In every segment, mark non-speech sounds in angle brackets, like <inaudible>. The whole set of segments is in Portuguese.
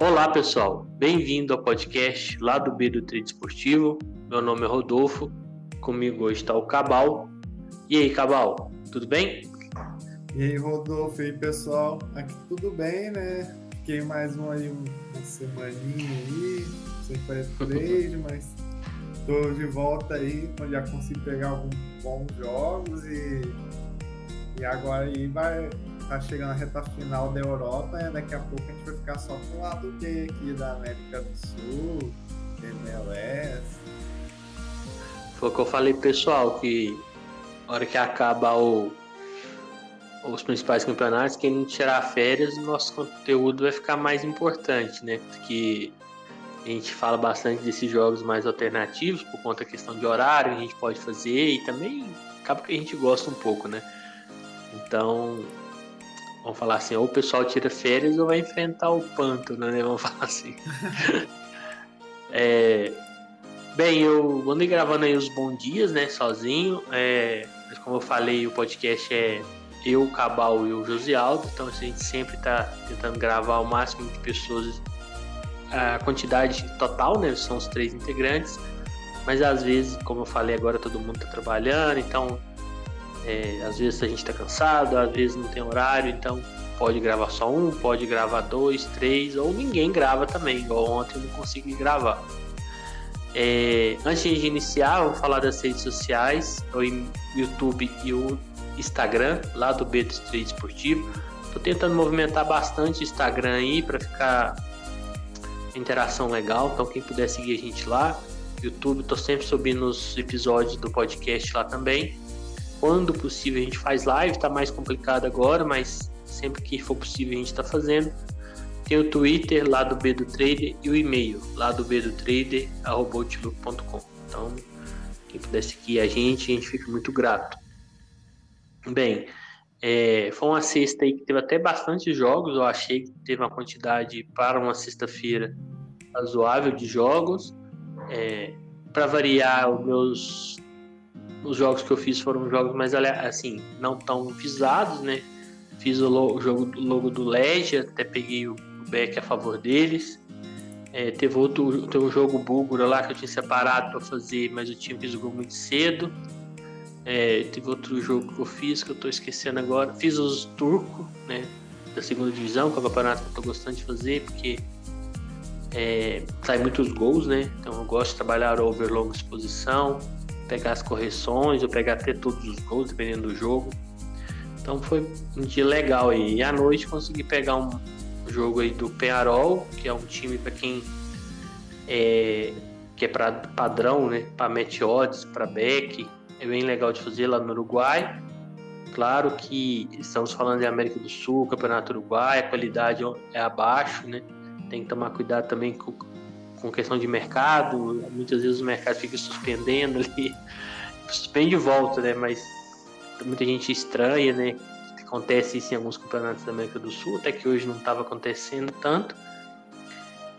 Olá pessoal, bem-vindo ao podcast lá do B do Trade Esportivo. Meu nome é Rodolfo, comigo hoje está o Cabal. E aí, Cabal, tudo bem? E aí, Rodolfo, e aí pessoal, aqui tudo bem, né? Fiquei mais uma, aí, uma semaninha aí, sem fazer <laughs> trade, mas tô de volta aí, já consegui pegar alguns bons jogos e, e agora aí vai tá chegando a reta final da Europa, né? daqui a pouco a gente vai ficar só com o lado B aqui da América do Sul, MLS. Foi o que eu falei pessoal, que na hora que acaba o, os principais campeonatos, quem não tirar férias, o nosso conteúdo vai ficar mais importante, né? Porque a gente fala bastante desses jogos mais alternativos, por conta da questão de horário, a gente pode fazer e também acaba que a gente gosta um pouco, né? Então, vamos falar assim, ou o pessoal tira férias ou vai enfrentar o pântano, né? Vamos <laughs> falar assim. é, bem, eu andei gravando aí os bons dias, né? Sozinho. É, mas como eu falei, o podcast é eu, o Cabal e o Josialdo. Então a gente sempre está tentando gravar o máximo de pessoas. A quantidade total, né? São os três integrantes. Mas às vezes, como eu falei agora, todo mundo está trabalhando, então é, às vezes a gente está cansado, às vezes não tem horário, então pode gravar só um, pode gravar dois, três, ou ninguém grava também, igual ontem eu não consegui gravar. É, antes de iniciar, vamos falar das redes sociais, o YouTube e o Instagram, lá do B do Street Esportivo. Estou tentando movimentar bastante o Instagram aí para ficar interação legal, então quem puder seguir a gente lá. YouTube, estou sempre subindo os episódios do podcast lá também. Quando possível a gente faz live, está mais complicado agora, mas sempre que for possível a gente está fazendo. Tem o Twitter lá do B do Trader e o e-mail lá do B do Trader, arroba.outlook.com. Então, quem puder seguir a gente, a gente fica muito grato. Bem, é, foi uma sexta aí que teve até bastante jogos. Eu achei que teve uma quantidade para uma sexta-feira razoável de jogos. É, para variar, os meus os jogos que eu fiz foram jogos mais assim, não tão visados, né? Fiz o, logo, o jogo logo do Ledger, até peguei o, back a favor deles. É, teve outro teve um jogo búlgaro lá que eu tinha separado para fazer, mas eu tinha fiz o gol muito cedo. É, teve outro jogo que eu fiz que eu estou esquecendo agora. Fiz os turco, né? Da segunda divisão, que é o campeonato que eu tô gostando de fazer, porque é, sai muitos gols, né? Então eu gosto de trabalhar over longa exposição pegar as correções, ou pegar até todos os gols, dependendo do jogo. Então foi um dia legal aí. E à noite consegui pegar um jogo aí do Penarol, que é um time para quem é, que é para padrão, né? Para match odds, para back. É bem legal de fazer lá no Uruguai. Claro que estamos falando de América do Sul, Campeonato Uruguai, a qualidade é abaixo, né? Tem que tomar cuidado também com com questão de mercado, muitas vezes o mercado fica suspendendo ali, <laughs> suspende e volta, né? Mas muita gente estranha, né? Acontece isso em alguns campeonatos da América do Sul, até que hoje não estava acontecendo tanto.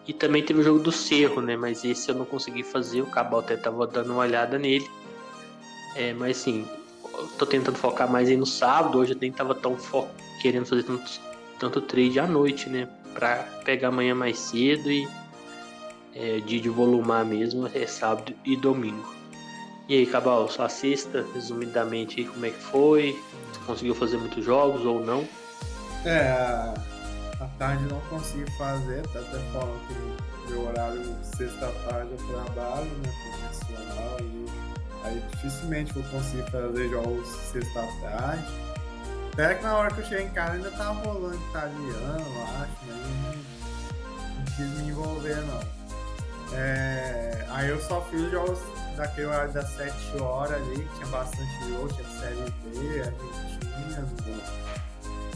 E também teve o jogo do Cerro, né? Mas esse eu não consegui fazer, o Cabal até estava dando uma olhada nele. É, mas sim, tô tentando focar mais aí no sábado, hoje eu nem tava tão querendo fazer tanto, tanto trade à noite, né? Pra pegar amanhã mais cedo e é, de volumar mesmo é sábado e domingo. E aí, Cabal, sua sexta, resumidamente, como é que foi? Conseguiu fazer muitos jogos ou não? É, a tarde não consegui fazer, tá até falando que meu horário sexta-tarde eu trabalho, né, profissional, e aí dificilmente vou conseguir fazer jogos sexta-tarde. Até que na hora que eu cheguei em casa ainda tava rolando italiano, eu acho, mas não, não quis me envolver não. É, aí eu só fiz jogos daquele horário das 7 horas ali, tinha bastante jogo, tinha Série B, Argentina,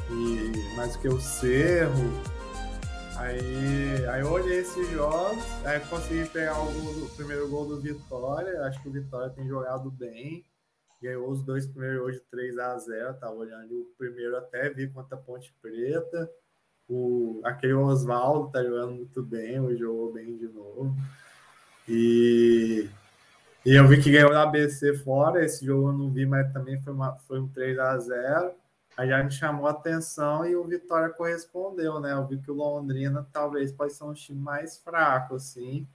e mais que o Cerro. Aí, aí eu olhei esses jogos, aí consegui pegar o, o primeiro gol do Vitória, acho que o Vitória tem jogado bem. Ganhou os dois primeiros hoje 3 a 0 Tava olhando o primeiro até vi contra a Ponte Preta. O, aquele Oswaldo tá jogando muito bem, hoje jogou bem de novo. E, e eu vi que ganhou da ABC fora, esse jogo eu não vi, mas também foi, uma, foi um 3 a 0 Aí já me chamou a atenção e o Vitória correspondeu, né? Eu vi que o Londrina talvez pode ser um time mais fraco, assim.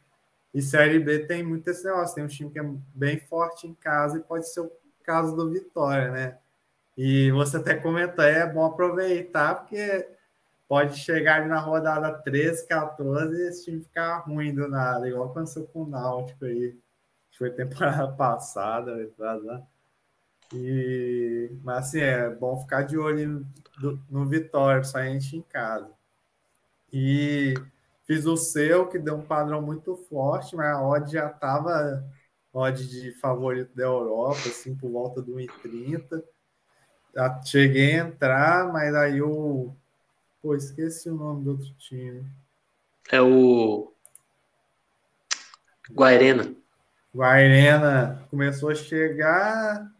E Série B tem muito esse negócio, tem um time que é bem forte em casa e pode ser o caso do Vitória, né? E você até comentou, é bom aproveitar, porque pode chegar ali na rodada 13, 14 e esse time ficar ruim do nada, igual aconteceu com o Náutico aí. Foi temporada <laughs> passada, né? E, mas assim, é bom ficar de olho no, no Vitória, só a gente em casa. E fiz o seu, que deu um padrão muito forte, mas a odd já estava odd de favorito da Europa, assim, por volta do 1,30. Cheguei a entrar, mas aí o. Pô, esqueci o nome do outro time. É o. Guairena. Guairena começou a chegar,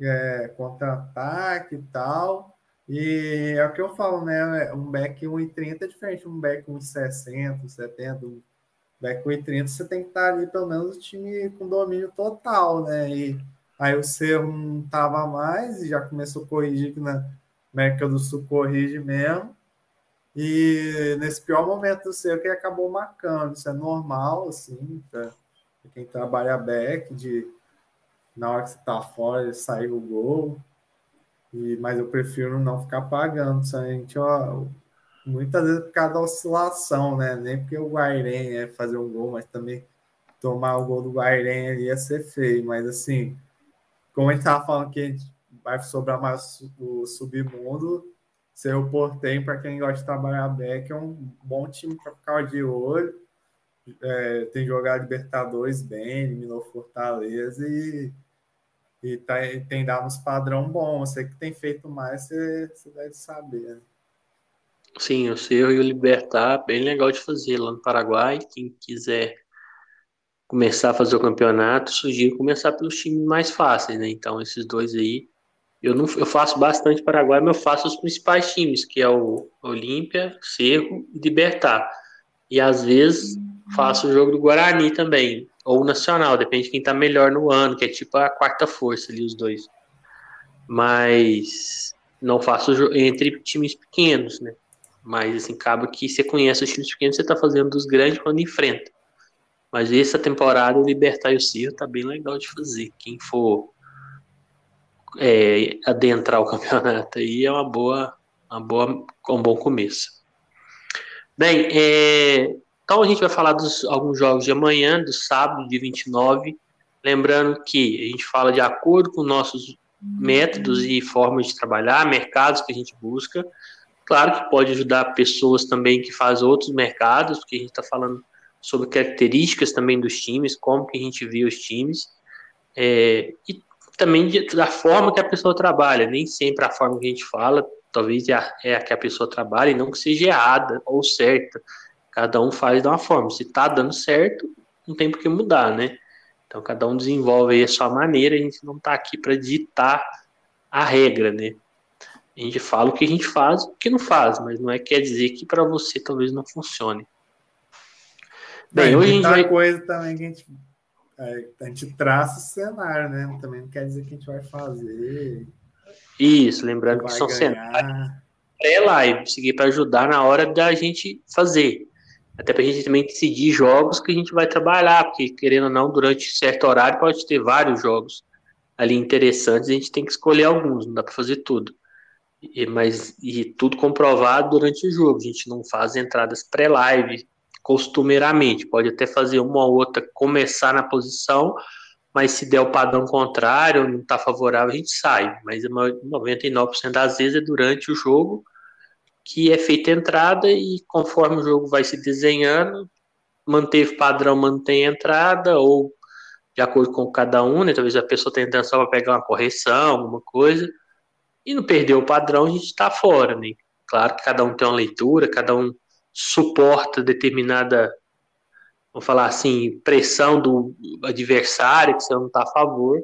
é, contra-ataque e tal. E é o que eu falo, né? Um back 1,30 é diferente de um back 1,60, 70. Um back 1,30 você tem que estar ali, pelo menos, o time com domínio total, né? E aí o Cerro não tava mais e já começou a corrigir que na América do Sul corrige mesmo. E nesse pior momento Cerro que acabou marcando. Isso é normal, assim, pra quem trabalha back, de na hora que você tá fora, sair o gol. E, mas eu prefiro não ficar pagando, somente ó, muitas vezes por causa da oscilação, né? Nem porque o Guairen é fazer um gol, mas também tomar o gol do Guairen ali ia ser feio. Mas assim, como a gente estava falando que a gente vai sobrar mais o submundo, ser o Portem, para quem gosta de trabalhar back, é um bom time para ficar de olho. É, tem jogado Libertadores bem, eliminou Fortaleza e e, tá, tem dado uns padrão bom. Você que tem feito mais, você, você deve saber. Né? Sim, o Cerro e o Libertar, bem legal de fazer lá no Paraguai. Quem quiser começar a fazer o campeonato, sugiro começar pelos times mais fáceis, né? Então, esses dois aí. Eu, não, eu faço bastante Paraguai, mas eu faço os principais times, que é o Olímpia, Cerro e Libertar. E às vezes faço o jogo do Guarani também ou nacional, depende de quem tá melhor no ano, que é tipo a quarta força ali, os dois. Mas não faço entre times pequenos, né? Mas assim, acaba que você conhece os times pequenos, você tá fazendo dos grandes quando enfrenta. Mas essa temporada o Libertar e o Cirro tá bem legal de fazer. Quem for é, adentrar o campeonato aí é uma boa, uma boa, um bom começo. Bem, é, então a gente vai falar dos alguns jogos de amanhã, do sábado, de 29. Lembrando que a gente fala de acordo com nossos métodos e formas de trabalhar, mercados que a gente busca. Claro que pode ajudar pessoas também que fazem outros mercados, porque a gente está falando sobre características também dos times, como que a gente vê os times, é, e também de, da forma que a pessoa trabalha. Nem sempre a forma que a gente fala, talvez é a, é a que a pessoa trabalha e não que seja errada ou certa. Cada um faz de uma forma. Se tá dando certo, não tem por que mudar, né? Então cada um desenvolve aí a sua maneira, a gente não tá aqui para ditar a regra, né? A gente fala o que a gente faz, o que não faz, mas não é quer dizer que para você talvez não funcione. Bem, hoje a gente vai coisa também que a gente a gente traça o cenário, né? Também não quer dizer que a gente vai fazer. Isso, lembrando que, que são cenários pré-live, seguir para ajudar na hora da gente fazer. Até para a gente também decidir jogos que a gente vai trabalhar, porque querendo ou não, durante certo horário pode ter vários jogos ali interessantes, a gente tem que escolher alguns, não dá para fazer tudo. E, mas e tudo comprovado durante o jogo, a gente não faz entradas pré-live costumeiramente, pode até fazer uma ou outra começar na posição, mas se der o padrão contrário, não está favorável, a gente sai. Mas 99% das vezes é durante o jogo que é feita a entrada e conforme o jogo vai se desenhando, manteve padrão, mantém a entrada, ou de acordo com cada um, né? Talvez a pessoa tenha intenção para pegar uma correção, alguma coisa, e não perdeu o padrão, a gente está fora, né? Claro que cada um tem uma leitura, cada um suporta determinada, vamos falar assim, pressão do adversário, que você não está a favor,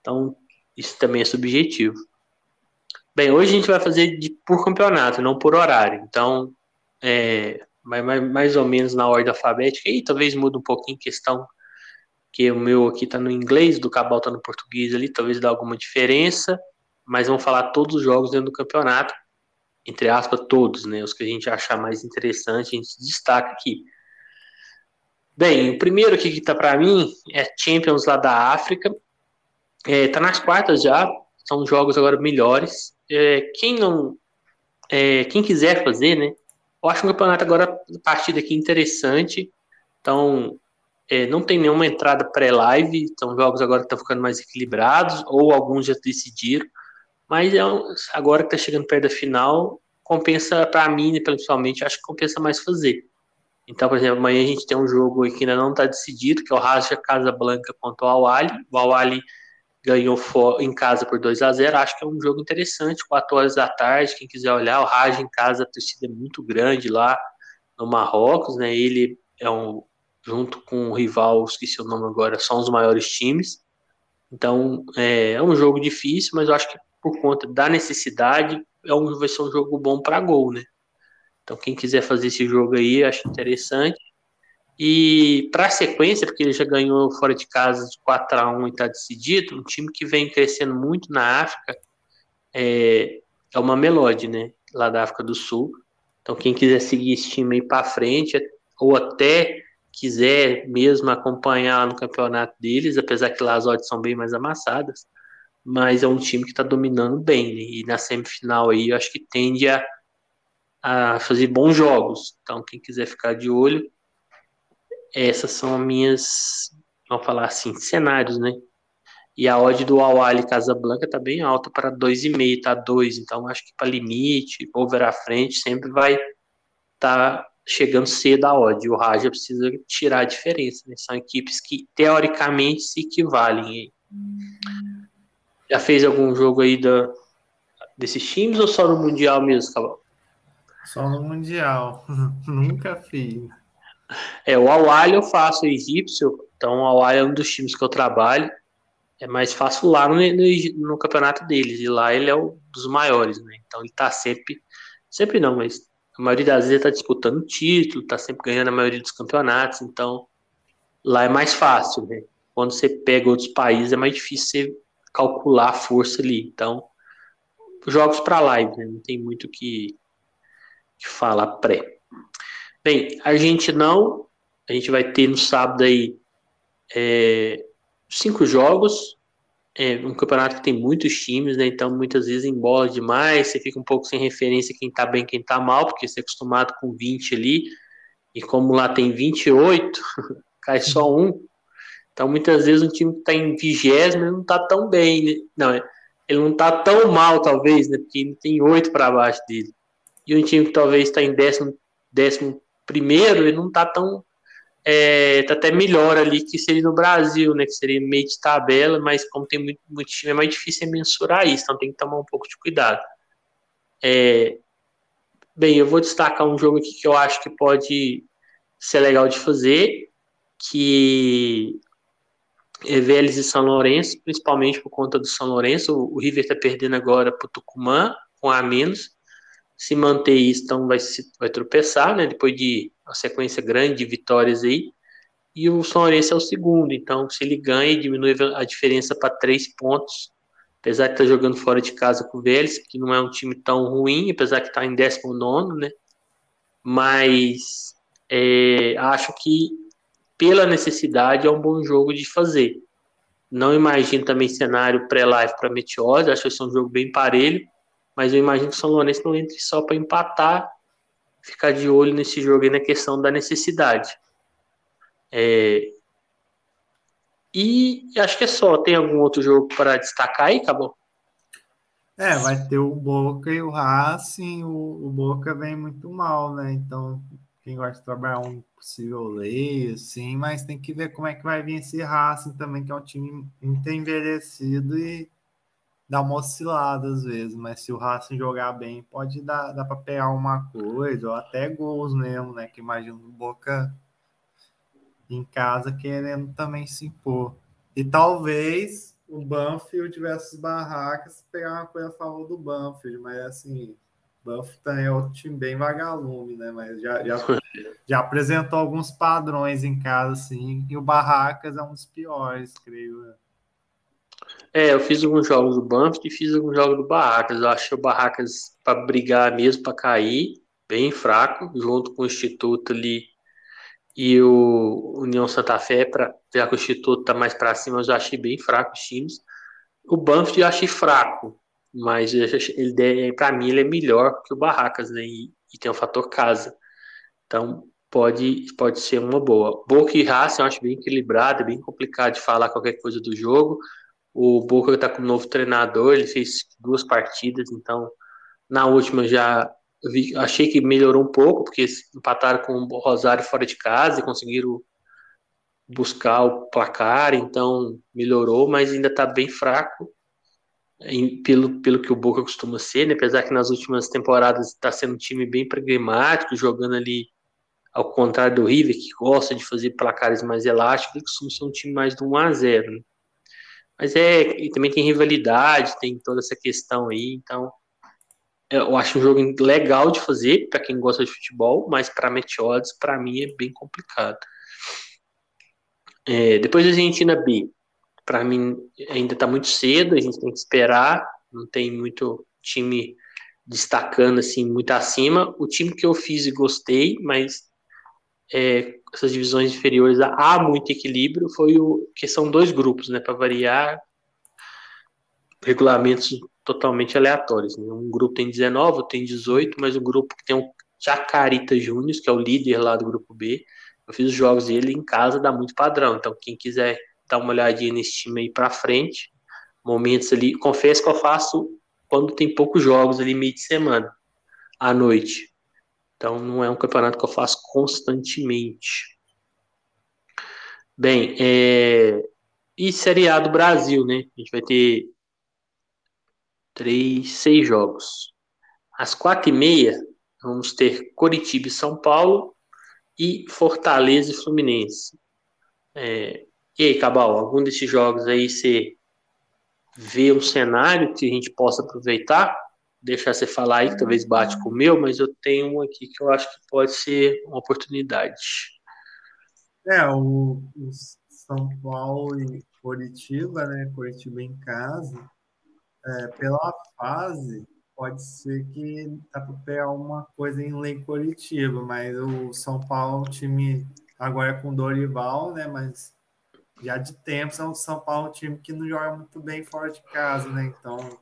então isso também é subjetivo. Bem, hoje a gente vai fazer de, por campeonato, não por horário. Então, é, mais, mais ou menos na ordem alfabética. E talvez mude um pouquinho questão que o meu aqui está no inglês, do Cabal está no português ali, talvez dá alguma diferença. mas vamos falar todos os jogos dentro do campeonato, entre aspas, todos, né? Os que a gente achar mais interessante, a gente destaca aqui. Bem, o primeiro aqui que tá para mim é Champions lá da África. É, tá nas quartas já, são jogos agora melhores. É, quem não. É, quem quiser fazer, né? Eu acho um campeonato agora, partida aqui interessante. Então, é, não tem nenhuma entrada pré-live, são jogos agora que estão ficando mais equilibrados, ou alguns já decidiram. Mas é um, agora que está chegando perto da final, compensa para mim, principalmente, acho que compensa mais fazer. Então, por exemplo, amanhã a gente tem um jogo que ainda não está decidido, que é o Raja Casablanca contra o Awali. O Awali ganhou em casa por 2 a 0 Acho que é um jogo interessante, 4 horas da tarde. Quem quiser olhar, o Raja em casa, a torcida é muito grande lá no Marrocos, né? Ele é um, junto com o rival, esqueci o nome agora, são os maiores times. Então, é, é um jogo difícil, mas eu acho que por conta da necessidade, é um, vai ser um jogo bom para gol, né? Então, quem quiser fazer esse jogo aí, acho interessante. E para a sequência, porque ele já ganhou fora de casa de 4 a 1 e está decidido, um time que vem crescendo muito na África é, é uma Melody, né? Lá da África do Sul. Então, quem quiser seguir esse time aí para frente, ou até quiser mesmo acompanhar no campeonato deles, apesar que lá as odds são bem mais amassadas, mas é um time que está dominando bem, né? e na semifinal aí eu acho que tende a a fazer bons jogos. Então, quem quiser ficar de olho, essas são as minhas, vamos falar assim, cenários, né? E a odd do Awali Casablanca tá bem alta para 2,5, tá 2, então acho que para limite, over à frente, sempre vai tá chegando cedo a odd. O Raja precisa tirar a diferença, né? São equipes que teoricamente se equivalem. Já fez algum jogo aí da, desses times ou só no Mundial mesmo, Cavalo? Só no Mundial. <laughs> Nunca fiz. É, o Awali eu faço egípcio, então o Awali é um dos times que eu trabalho. É mais fácil lá no, no, no, campeonato deles, e lá ele é um dos maiores, né? Então ele tá sempre, sempre não, mas a maioria das vezes tá disputando título, tá sempre ganhando a maioria dos campeonatos, então lá é mais fácil, né? Quando você pega outros países é mais difícil você calcular a força ali. Então, jogos para live, né? Não tem muito que que fala pré. Bem, a gente não, a gente vai ter no sábado aí é, cinco jogos, é um campeonato que tem muitos times, né? Então muitas vezes embola demais, você fica um pouco sem referência quem tá bem, quem tá mal, porque você é acostumado com 20 ali, e como lá tem 28, <laughs> cai só um. Então muitas vezes um time que tá em vigésimo não tá tão bem, né? Não, ele não tá tão mal, talvez, né? Porque ele tem oito para baixo dele e um time que talvez está em décimo, décimo primeiro, ele não está tão. É, tá até melhor ali que seria no Brasil, né? Que seria meio de tabela, mas como tem muito, muito time, é mais difícil mensurar isso, então tem que tomar um pouco de cuidado. É, bem, eu vou destacar um jogo aqui que eu acho que pode ser legal de fazer, que é Vélez e São Lourenço, principalmente por conta do São Lourenço. O River está perdendo agora para o Tucumã, com a menos se manter isso, então vai, se, vai tropeçar, né? Depois de uma sequência grande de vitórias aí. E o São Lourenço é o segundo, então se ele ganha, diminui a diferença para três pontos. Apesar de estar tá jogando fora de casa com o Vélez, que não é um time tão ruim, apesar que está em 19, né? Mas é, acho que pela necessidade é um bom jogo de fazer. Não imagino também cenário pré-live para Meteose, acho que vai ser um jogo bem parelho mas eu imagino que o São Lourenço não entre só para empatar, ficar de olho nesse jogo aí na questão da necessidade. É... E acho que é só. Tem algum outro jogo para destacar aí, acabou? É, vai ter o Boca e o Racing. O, o Boca vem muito mal, né? Então, quem gosta de trabalhar um possível lei, assim, mas tem que ver como é que vai vir esse Racing também, que é um time muito envelhecido e dá uma oscilada às vezes, mas se o Racing jogar bem, pode dar, dar para pegar uma coisa, ou até gols mesmo, né? Que imagino o Boca em casa querendo também se impor. E talvez o Banfield versus Barracas pegar uma coisa a favor do Banfield, mas assim, Também é outro time bem vagalume, né? Mas já, já, já apresentou alguns padrões em casa, assim, e o Barracas é um dos piores, creio. É, eu fiz alguns jogos do Banfield e fiz alguns jogos do Barracas. Eu achei o Barracas para brigar mesmo, para cair, bem fraco, junto com o Instituto ali e o União Santa Fé, para já que o Instituto tá mais para cima, eu já achei bem fraco os times. O Banfield eu achei fraco, mas ele para mim ele é melhor que o Barracas, né? E, e, tem o fator casa. Então pode pode ser uma boa. Boca e Racing eu acho bem equilibrado, é bem complicado de falar qualquer coisa do jogo. O Boca está com um novo treinador, ele fez duas partidas, então na última já vi, achei que melhorou um pouco, porque empataram com o Rosário fora de casa e conseguiram buscar o placar, então melhorou, mas ainda está bem fraco em, pelo, pelo que o Boca costuma ser, né? apesar que nas últimas temporadas está sendo um time bem pragmático, jogando ali ao contrário do River, que gosta de fazer placares mais elásticos, ele costuma ser um time mais do 1 a 0 né? Mas é, e também tem rivalidade, tem toda essa questão aí, então eu acho um jogo legal de fazer para quem gosta de futebol, mas para Meteodes, para mim é bem complicado. É, depois da Argentina B, para mim ainda está muito cedo, a gente tem que esperar, não tem muito time destacando assim muito acima. O time que eu fiz e gostei, mas é, essas divisões inferiores há muito equilíbrio, foi o que são dois grupos, né, para variar regulamentos totalmente aleatórios. Né? Um grupo tem 19, outro tem 18, mas o grupo que tem o Chacarita Júnior, que é o líder lá do grupo B, eu fiz os jogos dele em casa, dá muito padrão. Então, quem quiser dar uma olhadinha nesse time aí para frente, momentos ali, confesso que eu faço quando tem poucos jogos ali meio de semana, à noite. Então não é um campeonato que eu faço constantemente. Bem, é... e Série A do Brasil, né? A gente vai ter três, seis jogos. Às quatro e meia, vamos ter Coritiba e São Paulo e Fortaleza e Fluminense. É... E aí, Cabal, algum desses jogos aí você vê um cenário que a gente possa aproveitar? deixar você falar aí, que talvez bate com o meu, mas eu tenho um aqui que eu acho que pode ser uma oportunidade. É, o, o São Paulo e Curitiba, né? Curitiba em casa. É, pela fase, pode ser que dá para pegar uma coisa em Lei Curitiba, mas o São Paulo, time agora é com Dorival, né? Mas já de tempo, São, São Paulo é um time que não joga muito bem fora de casa, né? Então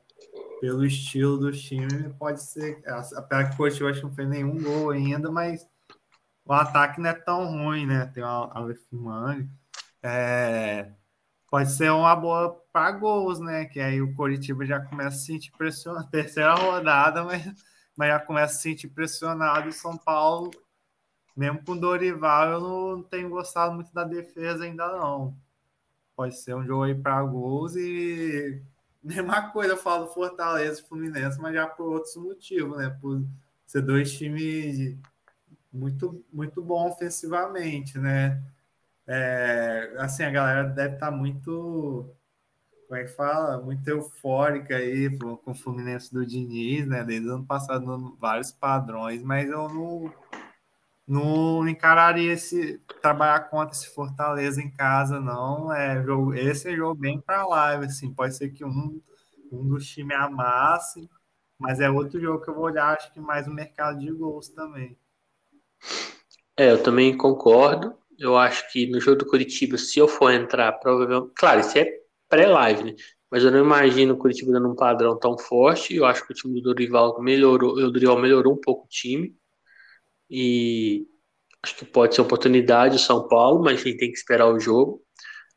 pelo estilo do time, pode ser. Apesar que o Coach acho que não fez nenhum gol ainda, mas o ataque não é tão ruim, né? Tem o Aleph É, pode ser uma boa para gols, né? Que aí o Coritiba já começa a se sentir pressionado. <laughs> Terceira rodada, mas, mas já começa a se sentir pressionado. E São Paulo, mesmo com Dorival, eu não tenho gostado muito da defesa ainda, não. Pode ser um jogo aí para gols e <laughs> Mesma coisa eu falo Fortaleza e Fluminense, mas já por outros motivos, né? Por ser dois times muito, muito bom ofensivamente, né? É, assim, a galera deve estar tá muito, como é que fala? Muito eufórica aí com o Fluminense do Diniz, né? Desde o ano passado, vários padrões, mas eu não, não encararia esse trabalhar contra esse Fortaleza em casa, não. É jogo, esse é jogo bem para live, assim. Pode ser que um, um dos times amasse, mas é outro jogo que eu vou olhar, acho que mais o mercado de gols também. É, eu também concordo. Eu acho que no jogo do Curitiba, se eu for entrar, provavelmente. Claro, isso é pré-live, né? Mas eu não imagino o Curitiba dando um padrão tão forte. Eu acho que o time do Dorival melhorou, o Dorival melhorou um pouco o time e acho que pode ser oportunidade o São Paulo, mas a gente tem que esperar o jogo.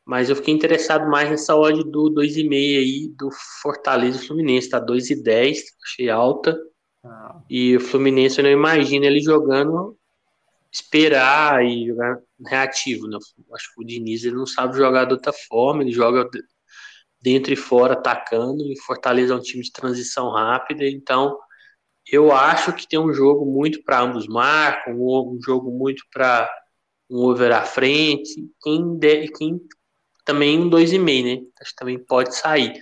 Mas eu fiquei interessado mais nessa odd do 2,5 aí do Fortaleza e Fluminense, tá 2,10, achei alta. Ah. E o Fluminense eu não imagino ele jogando esperar e jogar reativo, né? Acho que o Diniz ele não sabe jogar de outra forma, ele joga dentro e fora atacando, e Fortaleza é um time de transição rápida, então eu acho que tem um jogo muito para ambos marcam, um jogo muito para um over à frente. Quem, de, quem também um 2,5, né? Acho que também pode sair.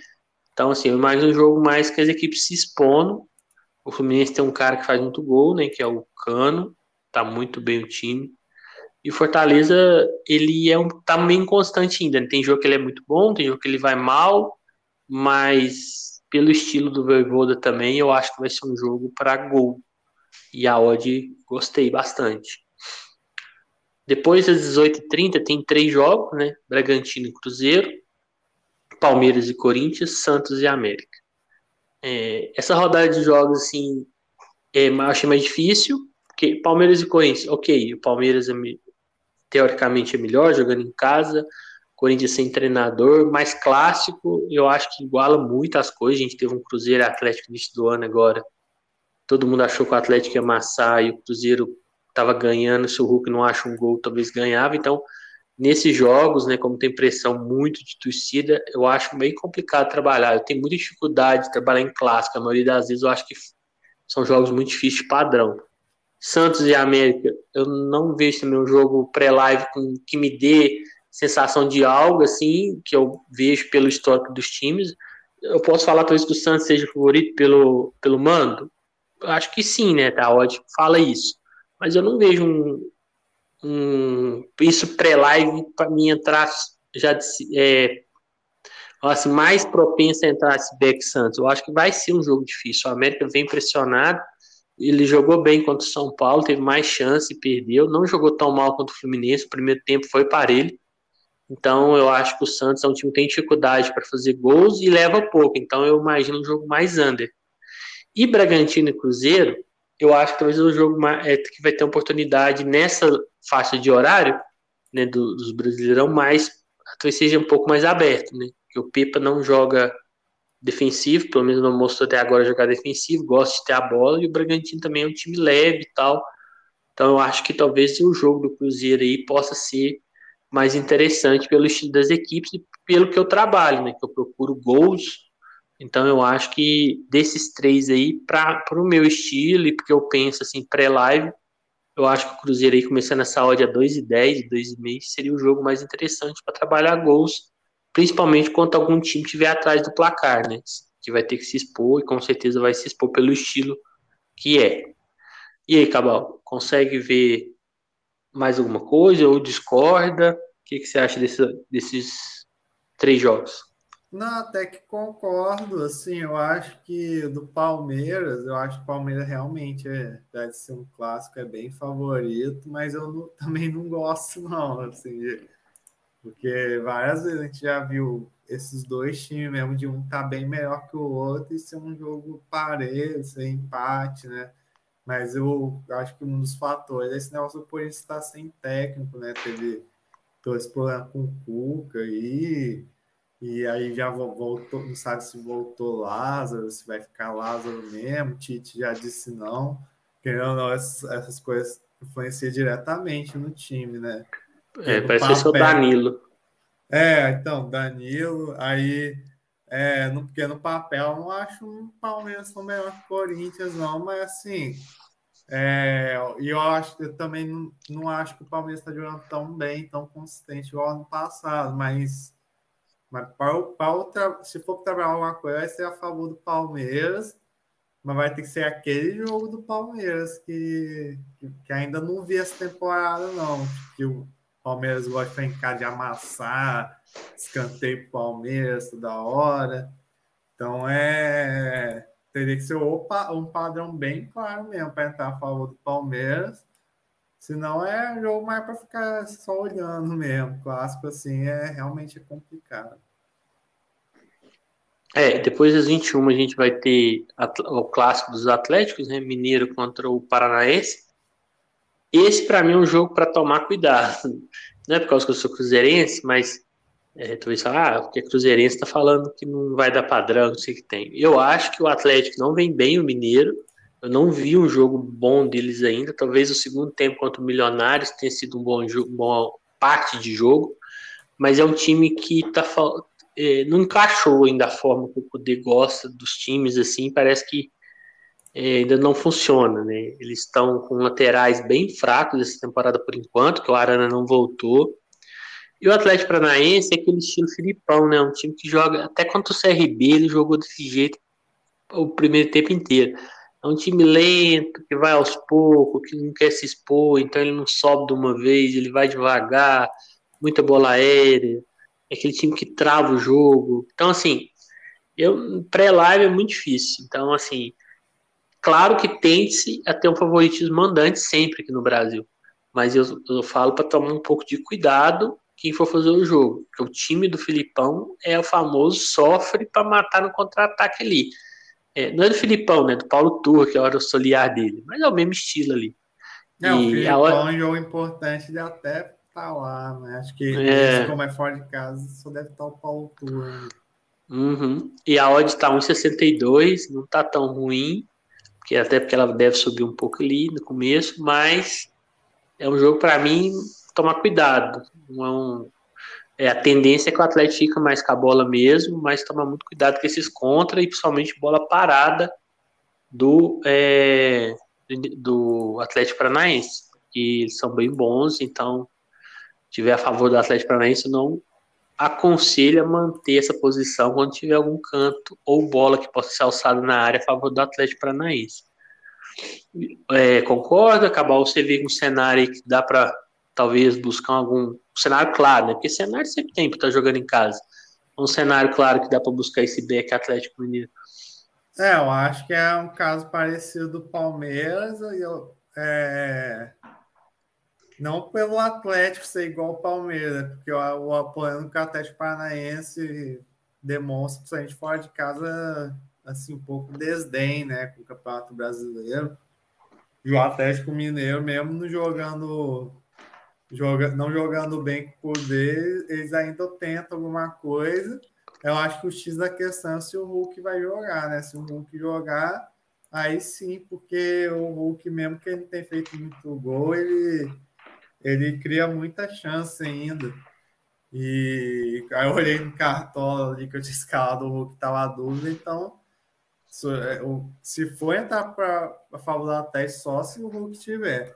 Então, assim, eu imagino um jogo mais que as equipes se expondo. O Fluminense tem um cara que faz muito gol, né? Que é o Cano. Tá muito bem o time. E o Fortaleza, ele é um, tá meio inconstante ainda. Tem jogo que ele é muito bom, tem jogo que ele vai mal. mas pelo estilo do Voivoda também, eu acho que vai ser um jogo para gol. E a odd gostei bastante. Depois das 18h30 tem três jogos, né? Bragantino e Cruzeiro, Palmeiras e Corinthians, Santos e América. É, essa rodada de jogos, assim, é, eu achei mais difícil, porque Palmeiras e Corinthians, ok, o Palmeiras é, teoricamente é melhor jogando em casa, Corinthians sem treinador, mais clássico, eu acho que iguala muito as coisas. A gente teve um Cruzeiro Atlético no início do ano agora. Todo mundo achou que o Atlético ia amassar e o Cruzeiro estava ganhando. Se o Hulk não acha um gol, talvez ganhava. Então, nesses jogos, né, como tem pressão muito de torcida, eu acho bem complicado trabalhar. Eu tenho muita dificuldade de trabalhar em clássico. A maioria das vezes eu acho que são jogos muito difíceis de padrão. Santos e América, eu não vejo também um jogo pré-live que me dê sensação de algo assim, que eu vejo pelo histórico dos times. Eu posso falar talvez que o Santos seja favorito pelo, pelo mando? Acho que sim, né? Tá ótimo, fala isso. Mas eu não vejo um, um isso pré-live para mim entrar já é, assim, mais propensa a entrar esse Beck Santos. Eu acho que vai ser um jogo difícil. O América vem pressionado. Ele jogou bem contra o São Paulo, teve mais chance e perdeu. Não jogou tão mal contra o Fluminense. O primeiro tempo foi para ele. Então eu acho que o Santos é um time que tem dificuldade para fazer gols e leva pouco. Então eu imagino um jogo mais under. E Bragantino e Cruzeiro, eu acho que talvez o jogo mais, é, que vai ter oportunidade nessa faixa de horário né, do, dos Brasileirão, mais talvez seja um pouco mais aberto, né? Que o Pepa não joga defensivo, pelo menos não mostrou até agora jogar defensivo, gosta de ter a bola, e o Bragantino também é um time leve e tal. Então eu acho que talvez o jogo do Cruzeiro aí possa ser mais interessante pelo estilo das equipes e pelo que eu trabalho, né? Que eu procuro gols. Então eu acho que desses três aí, para o meu estilo e porque eu penso assim, pré-live, eu acho que o Cruzeiro aí começando essa odd a 2,10, 2,5 seria o jogo mais interessante para trabalhar gols, principalmente quando algum time estiver atrás do placar, né? Que vai ter que se expor e com certeza vai se expor pelo estilo que é. E aí, Cabal, consegue ver mais alguma coisa ou discorda? O que, que você acha desse, desses três jogos? Não, até que concordo. Assim, eu acho que do Palmeiras, eu acho que o Palmeiras realmente é, deve ser um clássico, é bem favorito, mas eu não, <laughs> também não gosto, não. Assim, porque várias vezes a gente já viu esses dois times mesmo, de um tá bem melhor que o outro, e ser um jogo parelho, ser empate, né? Mas eu acho que um dos fatores é esse negócio por estar sem técnico, né? Teve esse problema com o Cuca e, e aí já voltou, não sabe se voltou Lázaro, se vai ficar Lázaro mesmo, Tite já disse não. Querendo ou não, essas, essas coisas influenciam diretamente no time, né? É, parece ser o Danilo. É, então, Danilo, aí é, no, porque no papel eu não acho um Palmeiras tão melhor que o Corinthians, não, mas assim. É, e eu acho eu também não, não acho que o Palmeiras está jogando tão bem, tão consistente igual ano passado, mas, mas para, para se for trabalhar alguma coisa, vai ser a favor do Palmeiras, mas vai ter que ser aquele jogo do Palmeiras que, que, que ainda não vi essa temporada, não. Que o Palmeiras gosta de ficar de amassar, escanteio Palmeiras toda hora. Então é teria que ser um padrão bem claro mesmo para entrar a favor do Palmeiras. Senão é jogo mais para ficar só olhando mesmo. Clássico assim é realmente complicado. É, depois das 21 a gente vai ter o clássico dos Atléticos, né? Mineiro contra o Paranaense. Esse para mim é um jogo para tomar cuidado. Não é por causa que eu sou cruzeirense, mas é, talvez falar, ah, porque Cruzeirense está falando que não vai dar padrão, não sei o que tem. Eu acho que o Atlético não vem bem, o Mineiro. Eu não vi um jogo bom deles ainda. Talvez o segundo tempo contra o Milionários tenha sido um bom jogo, uma parte de jogo. Mas é um time que tá, é, não encaixou ainda a forma que o Kudê gosta dos times, assim. Parece que é, ainda não funciona, né? Eles estão com laterais bem fracos essa temporada por enquanto, que o Arana não voltou. E o Atlético Paranaense é aquele estilo Filipão, né? Um time que joga, até contra o CRB, ele jogou desse jeito o primeiro tempo inteiro. É um time lento, que vai aos poucos, que não quer se expor, então ele não sobe de uma vez, ele vai devagar, muita bola aérea. É aquele time que trava o jogo. Então, assim, Eu pré-live é muito difícil. Então, assim, claro que tente-se a ter um favoritismo mandante sempre aqui no Brasil. Mas eu, eu falo para tomar um pouco de cuidado quem for fazer o jogo. Porque o time do Filipão é o famoso sofre para matar no contra-ataque ali. É, não é do Filipão, né? Do Paulo Turra, que é o auxiliar dele. Mas é o mesmo estilo ali. É, e o Filipão hora... é um jogo importante de até tá lá, né? Acho que é. como é fora de casa, só deve estar tá o Paulo Turra. Uhum. E a odd está 1,62, não está tão ruim, porque até porque ela deve subir um pouco ali no começo, mas é um jogo para mim tomar cuidado. Não, é, a tendência é que o Atlético fica mais com a bola mesmo, mas tomar muito cuidado com esses contra e principalmente bola parada do, é, do Atlético Paranaense, eles são bem bons, então tiver a favor do Atlético Paranaense, não aconselha manter essa posição quando tiver algum canto ou bola que possa ser alçada na área a favor do Atlético Paranaense. É, concorda, Cabal? Você vê um cenário que dá para talvez buscar algum um cenário claro, né? Porque cenário sempre tem para estar tá jogando em casa. Um cenário claro que dá para buscar esse back Atlético Mineiro. É, eu acho que é um caso parecido do Palmeiras. Eu, é, não pelo Atlético ser igual ao Palmeiras, porque o, o apoiando que o Atlético Paranaense demonstra, gente fora de casa, assim, um pouco desdém, né, com o Campeonato Brasileiro. E o Atlético Mineiro, mesmo não jogando, joga, não jogando bem com o poder, eles ainda tentam alguma coisa. Eu acho que o X da questão é se o Hulk vai jogar, né? Se o Hulk jogar, aí sim, porque o Hulk, mesmo que ele tem feito muito gol, ele ele cria muita chance ainda. E aí eu olhei no cartola ali que eu tinha escalado o Hulk estava dúvida, então é, se for entrar para a favor da teste só se o Hulk tiver.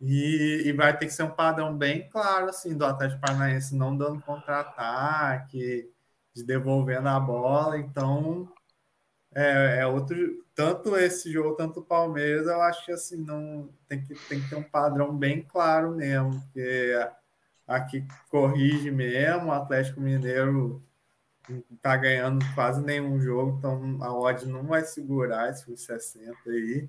E, e, vai ter que ser um padrão bem claro assim do Atlético Paranaense, não dando contra-ataque, de devolvendo a bola. Então é, é, outro. Tanto esse jogo, tanto o Palmeiras, eu acho que assim, não tem que, tem que ter um padrão bem claro mesmo, porque aqui corrige mesmo, o Atlético Mineiro tá ganhando quase nenhum jogo, então a odd não vai segurar esse 60 aí.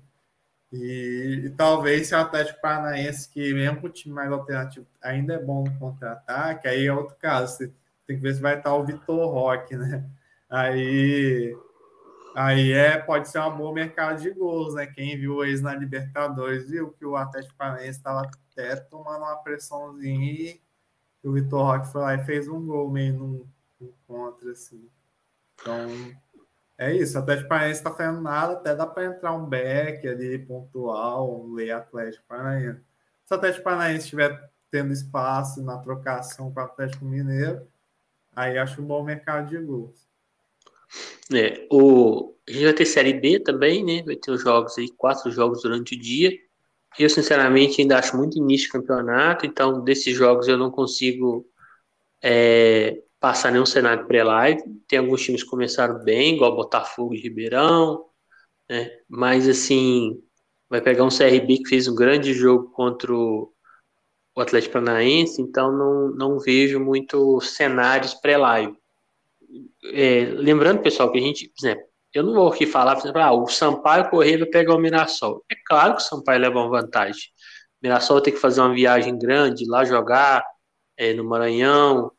E, e, talvez se o Atlético Paranaense, que mesmo com o time mais alternativo ainda é bom no contra-ataque, aí é outro caso. Você tem que ver se vai estar o Vitor Roque, né? Aí Aí é, pode ser uma boa mercado de gols, né? Quem viu eles na Libertadores viu que o Atlético Paranaense estava até tomando uma pressãozinha e o Vitor Roque foi lá e fez um gol meio num, num contra, assim. Então, é isso. O Atlético Paranaense está fazendo nada, até dá para entrar um back ali, pontual, lei Atlético Paranaense. Se o Atlético Paranaense estiver tendo espaço na trocação com o Atlético Mineiro, aí acho um bom mercado de gols. É, o, a gente vai ter Série B também, né? Vai ter os jogos aí, quatro jogos durante o dia. Eu, sinceramente, ainda acho muito início de campeonato, então desses jogos eu não consigo é, passar nenhum cenário pré-live. Tem alguns times que começaram bem, igual Botafogo e Ribeirão, né? mas assim, vai pegar um CRB que fez um grande jogo contra o, Atlético Paranaense, então não, não vejo muito cenários pré-live é, lembrando, pessoal, que a gente, por exemplo, eu não vou aqui falar, por exemplo, ah, o Sampaio correr vai pegar o Mirassol. É claro que o Sampaio leva uma vantagem. O Mirassol tem que fazer uma viagem grande, lá jogar é, no Maranhão,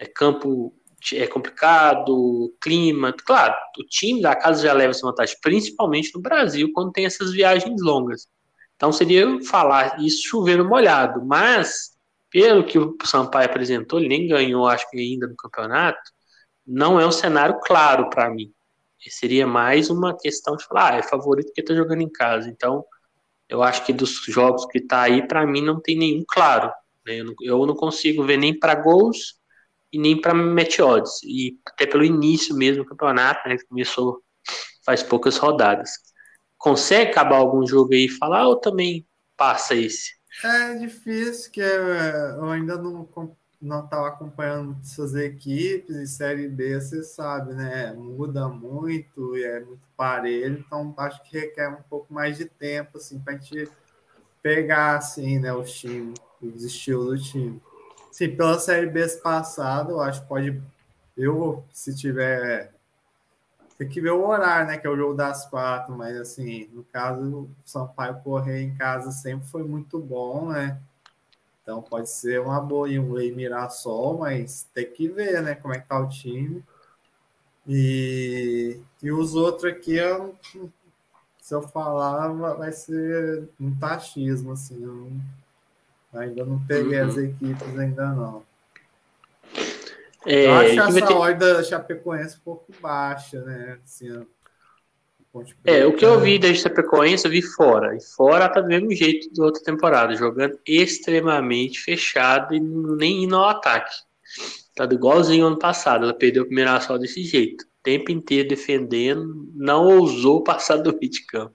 é campo é complicado, clima. Claro, o time da casa já leva essa vantagem, principalmente no Brasil, quando tem essas viagens longas. Então seria falar isso chovendo molhado, mas pelo que o Sampaio apresentou, ele nem ganhou, acho que ainda no campeonato não é um cenário claro para mim. Seria mais uma questão de falar, ah, é favorito porque tá jogando em casa. Então, eu acho que dos jogos que tá aí, para mim não tem nenhum claro. Né? Eu, não, eu, não, consigo ver nem para gols e nem para match odds. E até pelo início mesmo do campeonato, né, começou faz poucas rodadas. Consegue acabar algum jogo aí e falar ou também passa esse? É difícil, que eu ainda não não estava acompanhando essas equipes e Série B, você sabe, né? Muda muito e é muito parelho, então acho que requer um pouco mais de tempo, assim, para a gente pegar, assim, né, os times, os estilos do time. Sim, pela Série B passada, eu acho que pode. Eu, se tiver tem que ver o horário, né? Que é o jogo das quatro, mas assim, no caso, o Sampaio correr em casa sempre foi muito bom, né? Então pode ser uma boa em um Lei Mirassol, mas tem que ver, né? Como é que tá o time. E, e os outros aqui, eu, se eu falar, vai ser um tachismo, assim. Eu ainda não peguei uhum. as equipes, ainda não. É, eu acho essa ter... ordem da Chapecoense um pouco baixa, né? Assim, é, o que eu vi da Chapecoense, eu vi fora. E fora tá do mesmo jeito da outra temporada, jogando extremamente fechado e nem indo ao ataque. Tá igualzinho ano passado, ela perdeu o primeiro assalto desse jeito. O tempo inteiro defendendo, não ousou passar do meio de campo.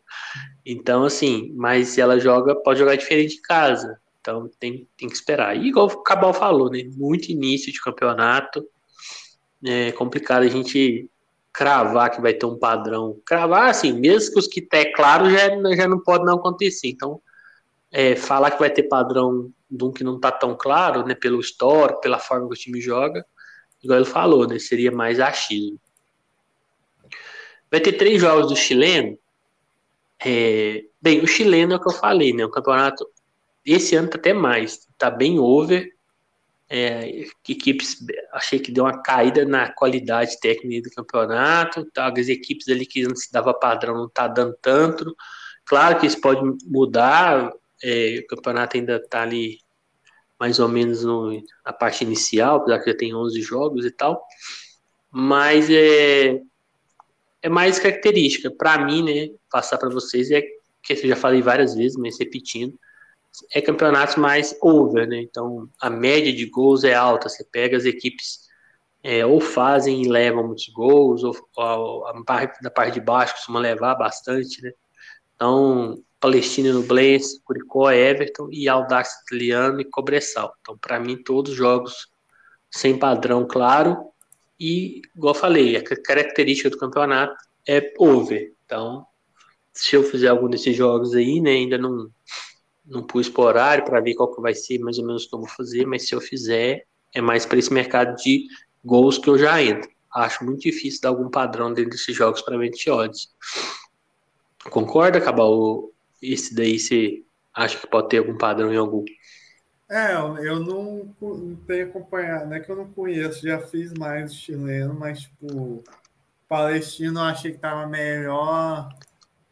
Então, assim, mas ela joga, pode jogar diferente em casa. Então tem, tem que esperar. E igual o Cabal falou, né? Muito início de campeonato. É complicado a gente cravar que vai ter um padrão. Cravar, assim, mesmo que os que tá claro já, já não pode não acontecer. Então, é, falar que vai ter padrão de um que não tá tão claro, né? Pelo histórico, pela forma que o time joga, igual ele falou, né? Seria mais achismo. Vai ter três jogos do chileno. É, bem, o chileno é o que eu falei, né? O campeonato esse ano tá até mais, tá bem over. É, equipes, achei que deu uma caída na qualidade técnica do campeonato. Tá, as equipes ali que se dava padrão não tá dando tanto. Claro que isso pode mudar. É, o campeonato ainda tá ali mais ou menos no, na parte inicial, apesar que já tem 11 jogos e tal. Mas é, é mais característica. Para mim, né, passar para vocês é que eu já falei várias vezes, mas repetindo, é campeonatos mais over, né? Então a média de gols é alta. Você pega as equipes é, ou fazem e levam muitos gols, ou, ou a parte da parte de baixo costuma levar bastante, né? Então Palestina no Blaze, Curicó, Everton e Audax Italiano e Cobressal. Então para mim todos os jogos sem padrão claro e igual eu falei, a característica do campeonato é over. Então se eu fizer algum desses jogos aí, né, ainda não não pus por horário para ver qual que vai ser mais ou menos o que eu vou fazer, mas se eu fizer, é mais para esse mercado de gols que eu já entro. Acho muito difícil dar algum padrão dentro desses jogos para 20 odds. Concorda, Cabal? Esse daí você acha que pode ter algum padrão em algum? É, eu não, tenho acompanhado, não é que eu não conheço, já fiz mais chileno, mas tipo, palestino eu achei que tava melhor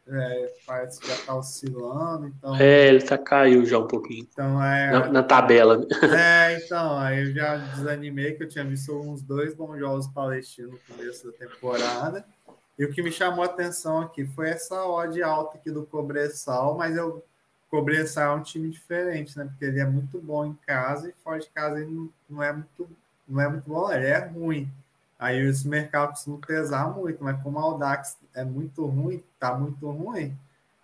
é, parece que já está oscilando. Então, é, ele tá, caiu já um pouquinho. Então, é, na, na tabela. <laughs> É, então, aí eu já desanimei, que eu tinha visto uns dois bons jogos palestinos no começo da temporada. E o que me chamou a atenção aqui foi essa odd alta aqui do Cobressal, mas eu Cobressal é um time diferente, né? Porque ele é muito bom em casa e fora de casa ele não, não é muito não é muito bom, ele é ruim. Aí esse mercado costuma pesar muito, mas como a Audax é muito ruim, tá muito ruim,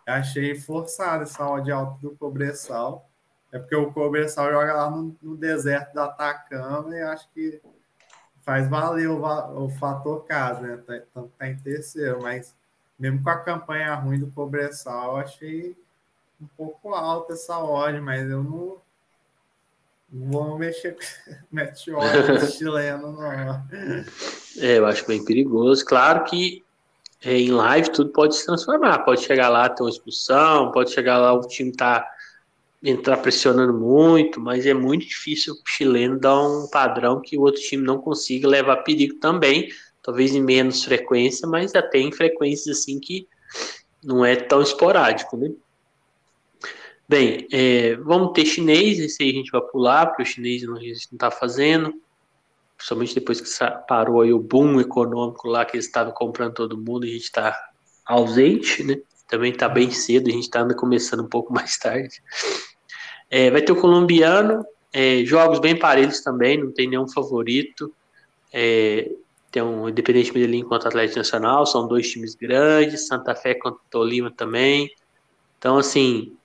achei forçado essa odd alta do Cobressal. É porque o Cobressal joga lá no, no deserto da Atacama e acho que faz valer o, o fator casa, né? Tanto tá, tá em terceiro, mas mesmo com a campanha ruim do Cobressal, eu achei um pouco alta essa odd, mas eu não vou mexer com <laughs> meteoro chileno, não. É, eu acho bem perigoso. Claro que é, em live tudo pode se transformar. Pode chegar lá, ter uma expulsão, pode chegar lá, o time tá entrar pressionando muito, mas é muito difícil o chileno dar um padrão que o outro time não consiga levar perigo também, talvez em menos frequência, mas até em frequências assim que não é tão esporádico, né? Bem, é, vamos ter chinês, esse aí a gente vai pular, porque o chinês não, a gente não está fazendo, principalmente depois que parou aí o boom econômico lá, que eles estavam comprando todo mundo, a gente está ausente, né? Também está bem cedo, a gente está começando um pouco mais tarde. É, vai ter o colombiano, é, jogos bem parelhos também, não tem nenhum favorito. É, tem um Independente Medellín contra Atlético Nacional, são dois times grandes, Santa Fé contra Tolima também. Então, assim,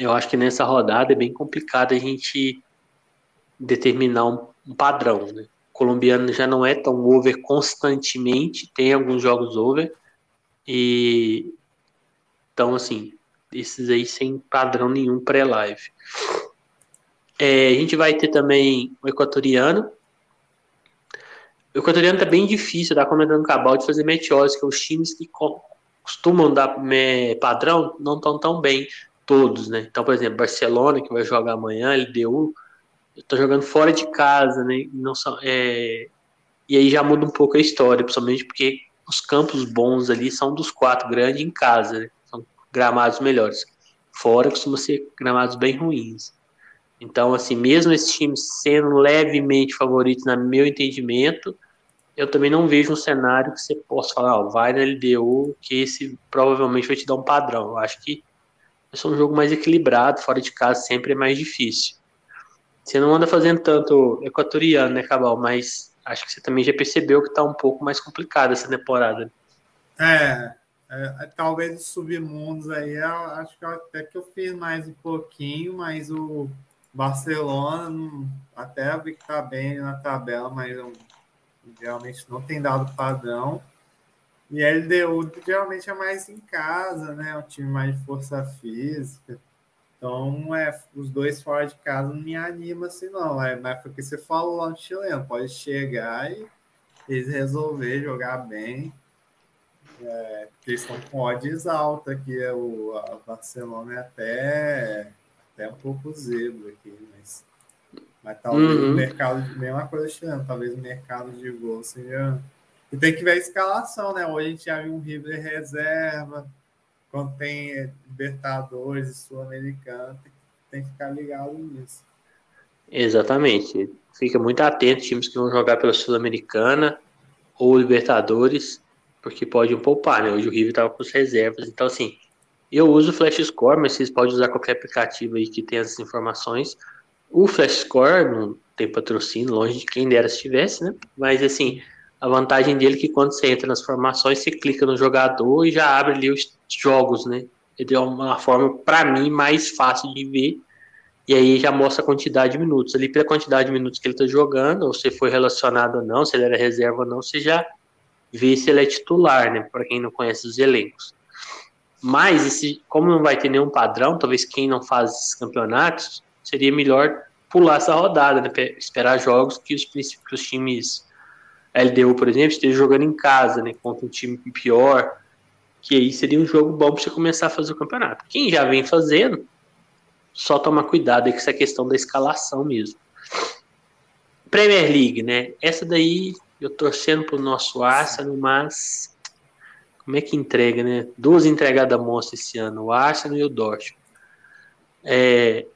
eu acho que nessa rodada é bem complicado a gente determinar um, padrão. Né? O colombiano já não é tão over constantemente, tem alguns jogos over, e então assim, esses aí sem padrão nenhum pré-live. É, a gente vai ter também o equatoriano. o equatoriano tá bem difícil, tá comentando cabal de fazer meteoros, que os times que costumam dar padrão não estão tão bem todos, né? Então, por exemplo, Barcelona, que vai jogar amanhã, LDU, tá jogando fora de casa, né? Não são, é... E aí já muda um pouco a história, principalmente porque os campos bons ali são dos quatro grandes em casa, né? São gramados melhores. Fora costuma ser gramados bem ruins. Então, assim, mesmo esses times sendo levemente favoritos, no meu entendimento, eu também não vejo um cenário que você possa falar, ó, vai na LDU, que esse provavelmente vai te dar um padrão. Eu acho que é um jogo mais equilibrado, fora de casa sempre é mais difícil. Você não anda fazendo tanto equatoriano, né, Cabal? Mas acho que você também já percebeu que tá um pouco mais complicado essa temporada. É, é, talvez os submundos aí, acho que até que eu fiz mais um pouquinho, mas o Barcelona até vi que tá bem na tabela, mas não, realmente não tem dado padrão. E a LDU geralmente é mais em casa, né? Um time mais de força física. Então, é, os dois fora de casa não me anima assim, não. É, mas porque você falou lá no chileno, pode chegar e eles resolver jogar bem. É, porque eles estão com odds alta aqui. É o a Barcelona é até até um pouco zebra aqui, mas, mas talvez uhum. o mercado, mesma coisa chileno, talvez o mercado de gol seja. E tem que ver a escalação, né? Hoje a gente já viu um River reserva, quando tem Libertadores Sul-Americano, tem, tem, que ficar ligado nisso. Exatamente. Fica muito atento, times que vão jogar pela Sul-Americana ou Libertadores, porque pode poupar, né? Hoje o River estava com as reservas, então assim, eu uso o Flash Score, mas vocês podem usar qualquer aplicativo aí que tenha essas informações. O Flash Score não tem patrocínio, longe de quem dera se tivesse, né? Mas assim, a vantagem dele é que quando você entra nas formações, você clica no jogador e já abre ali os jogos, né? Ele é uma forma, para mim, mais fácil de ver. E aí já mostra a quantidade de minutos. Ali, pela quantidade de minutos que ele está jogando, ou se foi relacionado ou não, se ele era reserva ou não, você já vê se ele é titular, né? Para quem não conhece os elencos. Mas, esse, como não vai ter nenhum padrão, talvez quem não faz esses campeonatos, seria melhor pular essa rodada, né? Esperar jogos que os, que os times LDU, por exemplo, estejam jogando em casa, né? Contra um time pior. Que aí seria um jogo bom para você começar a fazer o campeonato. Quem já vem fazendo, só tomar cuidado aí com essa questão da escalação mesmo. Premier League, né? Essa daí eu torcendo pro nosso Arsenal, mas como é que entrega, né? Duas entregadas monstra esse ano, o Arsenal e o Dortmund. É,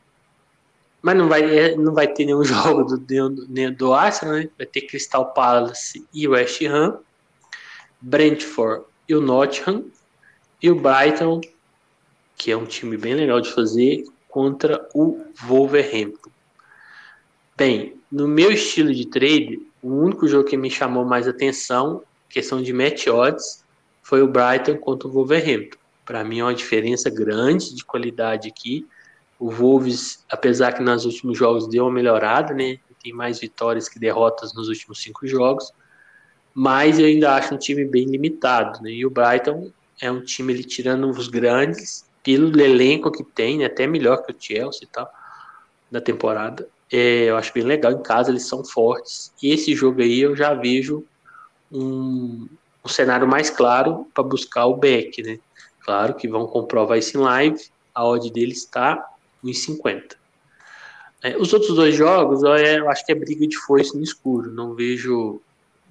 mas não vai, é, não vai ter nenhum <laughs> jogo do, do, do Arsenal, né? Vai ter Crystal Palace e West Ham, Brentford e o Nottingham, e o Brighton, que é um time bem legal de fazer, contra o Wolverhampton. Bem, no meu estilo de trade, o único jogo que me chamou mais atenção, questão de match odds, foi o Brighton contra o Wolverhampton. Para mim é uma diferença grande de qualidade aqui. O Wolves, apesar que nos últimos jogos deu uma melhorada, né? Tem mais vitórias que derrotas nos últimos cinco jogos, mas eu ainda acho um time bem limitado, né? E o Brighton é um time ele tirando os grandes pelo elenco que tem, né? até melhor que o Chelsea e tal da temporada. É, eu acho bem legal em casa, eles são fortes. E esse jogo aí eu já vejo um, um cenário mais claro para buscar o back, né? Claro que vão comprovar isso em live, a odd dele está 1,50. É, os outros dois jogos, eu, eu acho que é briga de foice no escuro, não vejo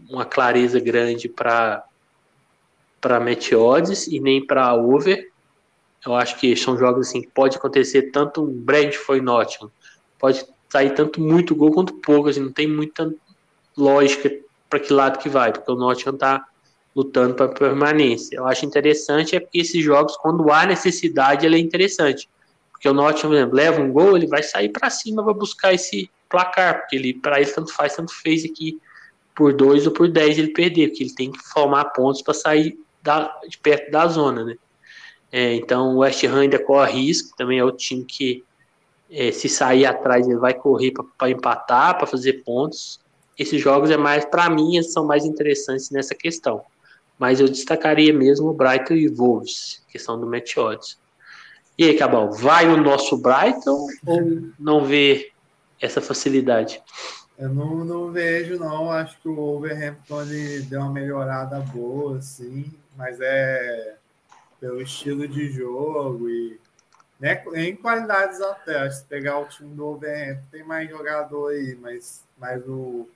uma clareza grande para para match odds e nem para over. Eu acho que são jogos assim que pode acontecer tanto um Brentford e Nottingham, pode sair tanto muito gol quanto pouco, assim, não tem muita lógica para que lado que vai, porque o Nottingham está lutando para permanência. Eu acho interessante é porque esses jogos, quando há necessidade, ele é interessante. Porque o Nottingham, leva um gol, ele vai sair para cima para buscar esse placar, porque ele para ele tanto faz, tanto fez aqui por dois ou por dez ele perder, porque ele tem que formar pontos para sair da, de perto da zona, né? É, então o West Ham ainda corre risco, também é o time que é, se sair atrás ele vai correr para empatar, para fazer pontos. Esses jogos é mais, para mim, são mais interessantes nessa questão mas eu destacaria mesmo o Brighton e Wolves, questão do match odds. E aí, Cabal, vai o nosso Brighton ou não vê essa facilidade? Eu não, não vejo, não. Acho que o Wolverhampton deu uma melhorada boa, assim, mas é pelo estilo de jogo e né, em qualidades até. Se pegar o time do Wolverhampton, tem mais jogador aí, mas, mas o,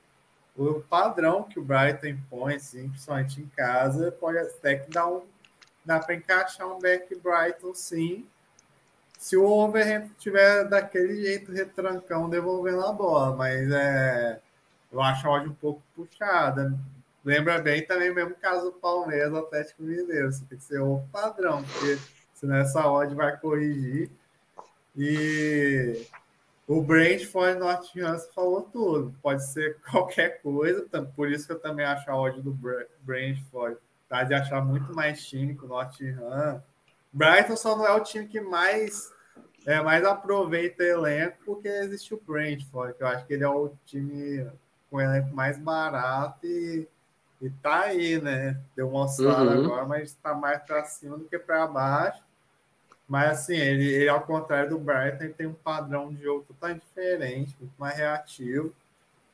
o padrão que o Brighton impõe, assim, principalmente em casa, pode até que dar um. Dá para encaixar um back Brighton, sim. Se o Wolverhampton tiver daquele jeito retrancão devolvendo a bola, mas é, eu acho a odd um pouco puxada. Lembra bem também mesmo caso do Palmeiras Atlético Mineiro. Você tem que ser o padrão, porque senão essa odd vai corrigir. E o Brentford Nottingham falou tudo. Pode ser <laughs> qualquer coisa, por isso que eu também acho a odd do Brentford. Tá de achar muito mais time que o Nottingham. Brighton só não é o time que mais é, mais aproveita elenco porque existe o Brentford, que eu acho que ele é o time com elenco mais barato e, e tá aí, né? Deu uma oscilada uhum. agora, mas está mais para cima do que para baixo. Mas assim, ele, ele, ao contrário do Brighton, ele tem um padrão de jogo totalmente diferente, muito mais reativo.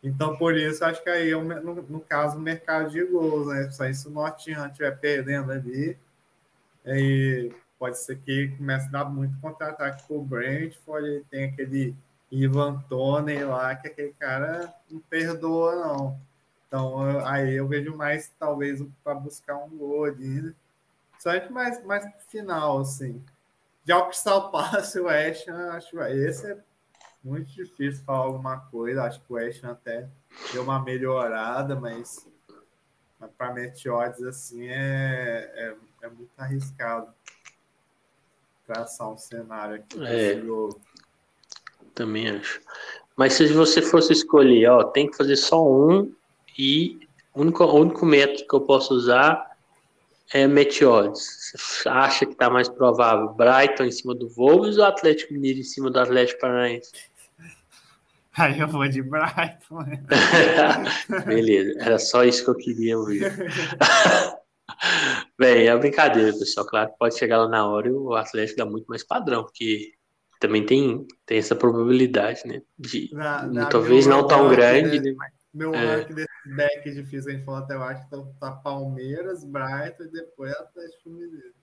Então, por isso, acho que aí, é no, no caso, o mercado de gols, né? Só se o Nottingham estiver perdendo ali, aí pode ser que comece a dar muito contra-ataque para o Brentford, tem aquele Ivan Tony lá, que aquele cara não perdoa, não. Então, aí eu vejo mais, talvez, para buscar um gol né? Só que mais, mais final, assim. Já o Crystal <laughs> Palace o Ham, acho esse é muito difícil falar alguma coisa. Acho que o Ham até deu uma melhorada, mas, mas para Meteodes assim é, é, é, muito arriscado traçar um cenário aqui é, Também acho. Mas se você fosse escolher, ó, tem que fazer só um e o único, o único método que eu posso usar é Meteores. Você acha que está mais provável Brighton em cima do Wolves ou Atlético Mineiro em cima do Atlético Paranaense? <laughs> Aí eu vou de Brighton. Né? <laughs> Beleza, era só isso que eu queria ouvir. <laughs> Bem, é brincadeira, pessoal. Claro que pode chegar lá na hora e o Atlético dá muito mais padrão, porque também tem, tem essa probabilidade, né? De, na, na talvez não tão grande, né? né? Meu é. ranking desse deck difícil a gente falou até eu acho que tá Palmeiras, Brighton e depois Atlético Mineiro.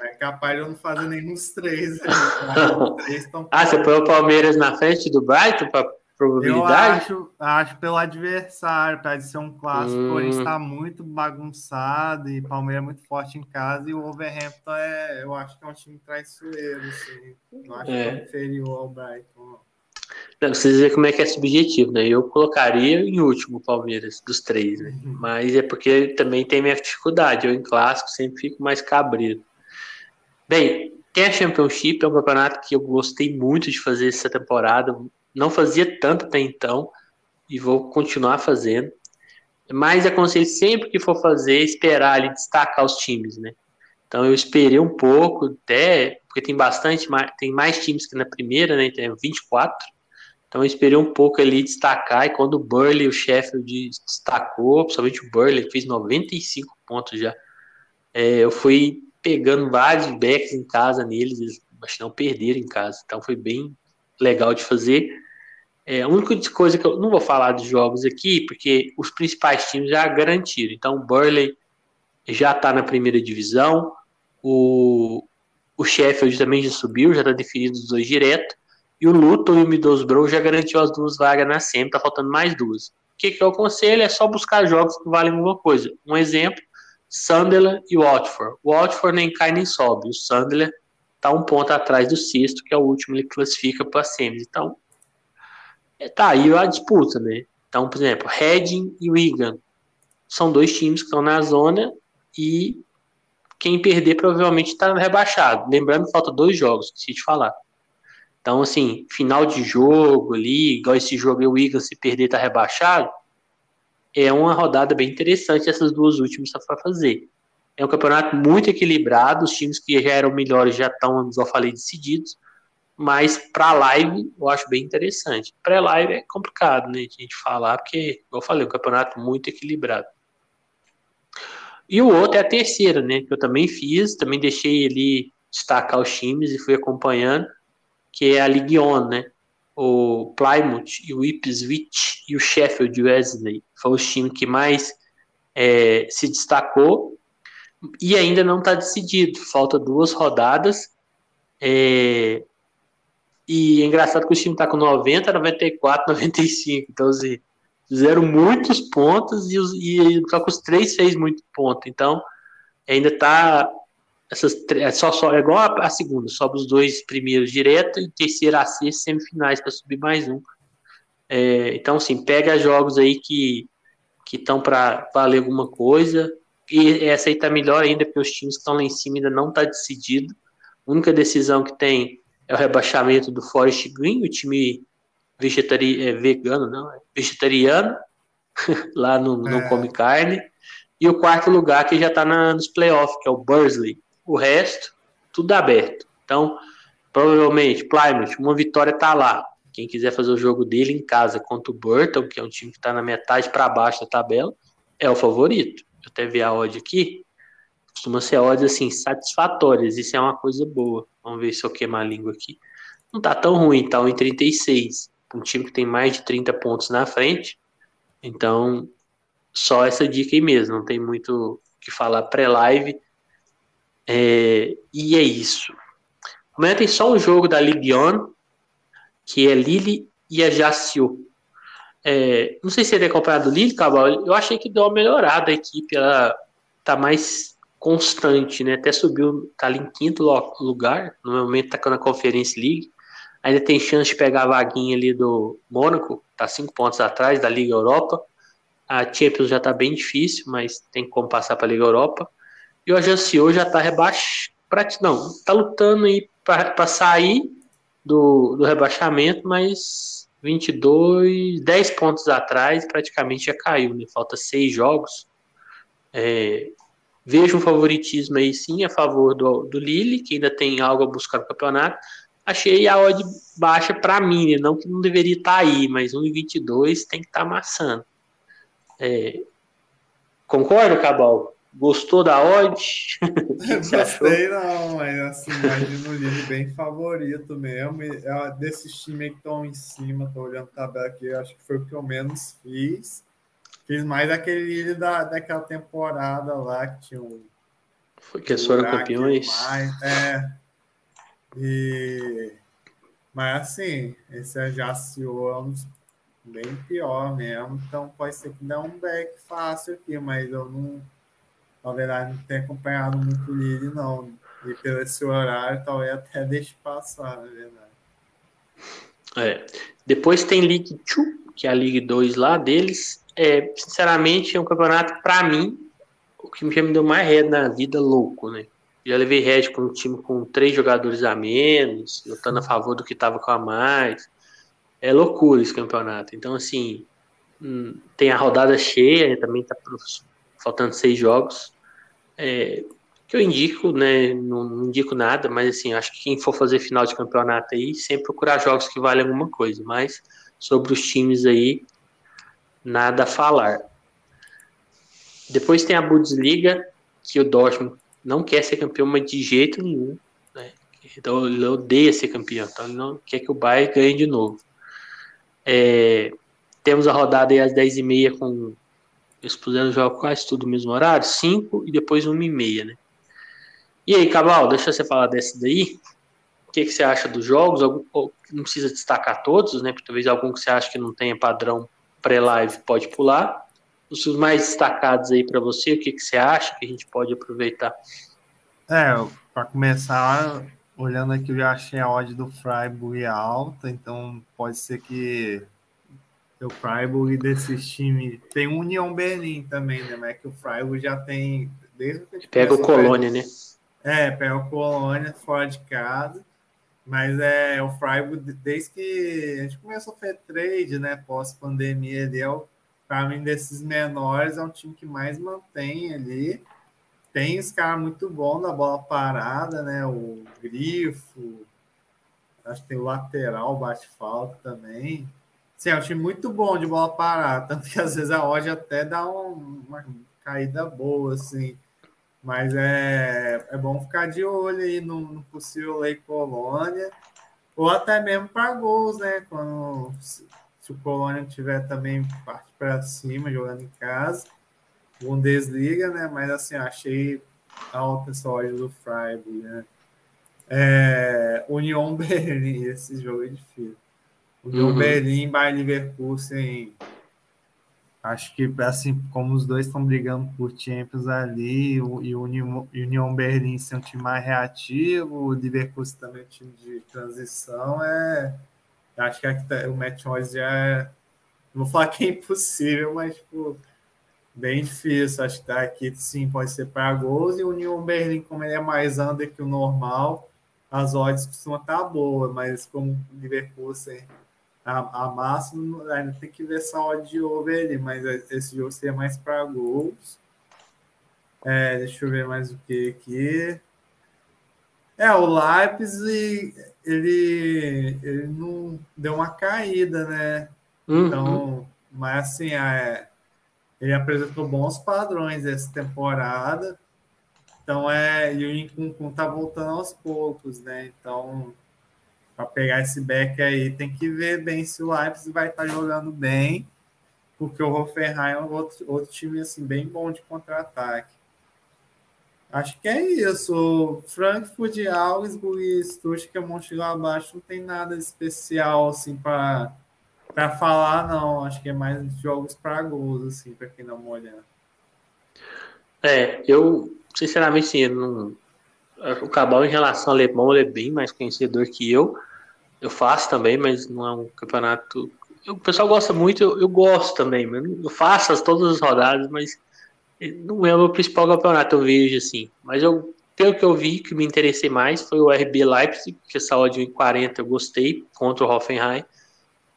É capaz de eu não fazer nenhum dos três. <laughs> três ah, você põe o Palmeiras na frente do Brighton para probabilidade? Eu acho, acho pelo adversário, para ser um clássico, hum. porém está muito bagunçado e Palmeiras é muito forte em casa e o Overhampton é, eu acho que é um time traiçoeiro, assim. Não acho é. que é inferior ao Brighton. Não, vocês verem como é que é subjetivo, né? Eu colocaria em último o Palmeiras dos três, né? Uhum. Mas é porque também tem minha dificuldade. Eu em clássico sempre fico mais cabreiro. Bem, tem a Championship, é um campeonato que eu gostei muito de fazer essa temporada. Não fazia tanto até então e vou continuar fazendo. Mas aconselho sempre que for fazer, esperar ali destacar os times, né? Então eu esperei um pouco, até porque tem bastante, tem mais times que na primeira, né? Tem 24. Então eu esperei um pouco ali destacar, e quando o Burley, o Sheffield destacou, principalmente o Burley, fez 95 pontos já, é, eu fui pegando vários backs em casa neles, eles não perderam em casa, então foi bem legal de fazer. É, a única coisa que eu não vou falar de jogos aqui, porque os principais times já garantiram. Então, o Burley já está na primeira divisão, o, o Sheffield também já subiu, já está definido os dois direto. E o Luton e o Middlesbrough já garantiu as duas vagas na SEMI, tá faltando mais duas. O que, que eu aconselho é só buscar jogos que valem alguma coisa. Um exemplo, Sunderland e Watford. O Watford nem cai nem sobe. O Sunderland tá um ponto atrás do sexto, que é o último, ele classifica para a SEMI. Então, tá aí a disputa, né? Então, por exemplo, Reading e Wigan são dois times que estão na zona e quem perder provavelmente está rebaixado. Lembrando que falta dois jogos, esqueci de falar. Então, assim, final de jogo ali, igual esse jogo, o Eagles se perder tá rebaixado, é uma rodada bem interessante essas duas últimas para fazer. É um campeonato muito equilibrado, os times que já eram melhores já estão, como eu falei, decididos, mas para live eu acho bem interessante. Pré-live é complicado, né, a gente falar, porque, como eu falei, é um campeonato muito equilibrado. E o outro é a terceira, né, que eu também fiz, também deixei ali destacar os times e fui acompanhando que é a Ligue 1, né? o Plymouth e o Ipswich e o Sheffield Wesley foram os times que mais é, se destacou e ainda não está decidido. Falta duas rodadas. É, e é engraçado que o time está com 90, 94, 95. Então, assim, fizeram muitos pontos e, e só que os três fez muito ponto. Então, ainda está essas é só, só é igual a, a, segunda, sobe os dois primeiros direto e terceira a sexta semifinais para subir mais um. É, então, assim, pega jogos aí que que estão para valer alguma coisa. E essa aí tá melhor ainda, porque os times que estão lá em cima ainda não tá decidido. A única decisão que tem é o rebaixamento do Forest Green, o time vegetari é, vegano, não, é vegetariano, <laughs> lá no, não é. come carne. E o quarto lugar que já está nos playoffs, que é o Bursley. O resto, tudo aberto. Então, provavelmente, Plymouth, uma vitória está lá. Quem quiser fazer o jogo dele em casa contra o Burton, que é um time que está na metade para baixo da tabela, é o favorito. Eu até vi a odd aqui. Costuma ser odds assim, satisfatórias. Isso é uma coisa boa. Vamos ver se eu queimar a língua aqui. Não tá tão ruim, tá 1,36. Um time que tem mais de 30 pontos na frente. Então, só essa dica aí mesmo. Não tem muito que falar pré-live. É, e é isso. Amanhã tem só o jogo da Ligue 1, que é Lille e a Jaciu. É, não sei se ele é acompanhado do Lille, Cabal. Eu achei que deu uma melhorada a equipe. Ela tá mais constante, né? Até subiu, tá ali em quinto lugar. No momento tá na Conference League. Ainda tem chance de pegar a vaguinha ali do Mônaco, tá cinco pontos atrás da Liga Europa. A Champions já tá bem difícil, mas tem como passar para Liga Europa. E o Ajanciou já tá rebaixado. Não, tá lutando aí para sair do, do rebaixamento, mas 22, 10 pontos atrás, praticamente já caiu, né? Falta seis jogos. É, vejo um favoritismo aí sim a favor do, do Lille, que ainda tem algo a buscar no campeonato. Achei a odd baixa para mim, né? não que não deveria estar tá aí, mas 1,22 tem que estar tá amassando. É, concorda, Cabal? Gostou da odd? <laughs> <laughs> Gostei não, mas assim, imagino o Lille bem favorito mesmo. E, é, desses times que estão em cima, tô olhando a tabela aqui, acho que foi o que eu menos fiz. Fiz mais aquele da, daquela temporada lá que tinha um. Foi que foram campeões. Mais, é. E, mas assim, esse Ajaciou é um bem pior mesmo, então pode ser que dê um back fácil aqui, mas eu não na verdade, não tenho acompanhado muito o Lille, não. E pelo esse horário, talvez até deixe passar, na verdade. É. Depois tem League 2, que é a League 2 lá deles. É, sinceramente, é um campeonato, para mim, o que já me deu mais red na vida, louco, né? Já levei red com um time com três jogadores a menos, lutando a favor do que tava com a mais. É loucura esse campeonato. Então, assim, hum, tem a rodada cheia, também tá faltando seis jogos. É, que eu indico, né? Não, não, indico nada, mas assim, acho que quem for fazer final de campeonato aí, sempre procurar jogos que valem alguma coisa. Mas sobre os times aí, nada a falar. Depois tem a Bundesliga, que o Dortmund não quer ser campeão, mas de jeito nenhum. Né? Então ele odeia ser campeão, então ele não quer que o Bayern ganhe de novo. É, temos a rodada aí às 10h30 com eles puderam jogar quase tudo no mesmo horário, 5 e depois 1 e meia, né? E aí, Cabal, deixa você falar desse daí. O que, que você acha dos jogos? Não precisa destacar todos, né? Porque talvez algum que você acha que não tenha padrão pré-live pode pular. Os mais destacados aí para você, o que, que você acha que a gente pode aproveitar? É, para começar, olhando aqui, eu já achei a odd do Freiburg alta, então pode ser que o Freiburg desses times. Tem União Berlim também, né? Mas é que o Freiburg já tem. Desde que pega o Colônia, né? É, pega o Colônia fora de casa. Mas é o Freiburg, desde que a gente começou a fazer trade, né? Pós-pandemia, ele é o, para mim, desses menores, é um time que mais mantém ali. Tem os caras muito bons na bola parada, né? O Grifo, acho que tem o lateral, bate falta também. Sim, é um time muito bom de bola parada, <laughs> tanto que às vezes a Odd até dá um, uma caída boa, assim. Mas é, é bom ficar de olho aí no, no possível Lei Colônia. Ou até mesmo para gols, né? Quando se, se o Colônia tiver também parte para cima, jogando em casa. Bundesliga, né? Mas assim, achei alta essa ordem do Freiburg, né? É, União <laughs> Berlim, esse jogo é difícil. União uhum. Berlim, Bayern Leverkusen. Acho que, assim, como os dois estão brigando por Champions ali, o, e o União, União Berlim ser um time mais reativo, o Leverkusen também é um time de transição, é. Acho que tá, o match hoje já é. Não vou falar que é impossível, mas, tipo, bem difícil. Acho que tá aqui, sim, pode ser para gols. E o União Berlim, como ele é mais under que o normal, as odds costumam estar tá boas, mas como o Leverkusen a, a máxima ainda tem que ver só de over ali, mas esse jogo seria mais para gols. É, deixa eu ver mais o que aqui. É, o Leipzig, ele, ele não deu uma caída, né? Uhum. Então, mas assim, é, ele apresentou bons padrões essa temporada. Então, é, e o Incum tá voltando aos poucos, né? Então, para pegar esse back aí, tem que ver bem se o Leipzig vai estar tá jogando bem, porque o Hoffenheim é outro, outro time assim, bem bom de contra-ataque. Acho que é isso. Frankfurt, Augsburg e Stuttgart, Mönchengladbach não tem nada especial assim para para falar não. Acho que é mais jogos para gols assim, para quem não olha. É, eu sinceramente sim, não o Cabal, em relação ao alemão, ele é bem mais conhecedor que eu. Eu faço também, mas não é um campeonato. O pessoal gosta muito, eu, eu gosto também. Eu faço as, todas as rodadas, mas não é o meu principal campeonato, eu vejo assim. Mas eu, pelo que eu vi, que me interessei mais foi o RB Leipzig, que essa odd em 40 eu gostei, contra o Hoffenheim.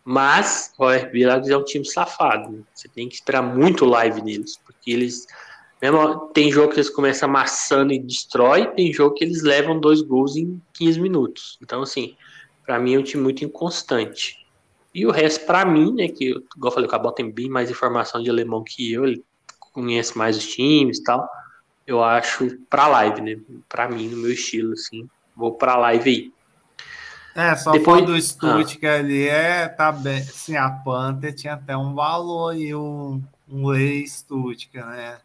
Mas o RB Leipzig é um time safado. Né? Você tem que esperar muito live neles, porque eles tem jogo que eles começam amassando e destrói, tem jogo que eles levam dois gols em 15 minutos. Então, assim, para mim é um time muito inconstante. E o resto, para mim, né, que, igual eu falei, o Cabal tem bem mais informação de alemão que eu, ele conhece mais os times e tal. Eu acho pra live, né? Pra mim, no meu estilo, assim, vou pra live aí. É, só Depois do Stuttgart ah. ali, é, tá bem, assim, a Panther tinha até um valor e um, um ex-Stuttgart, né?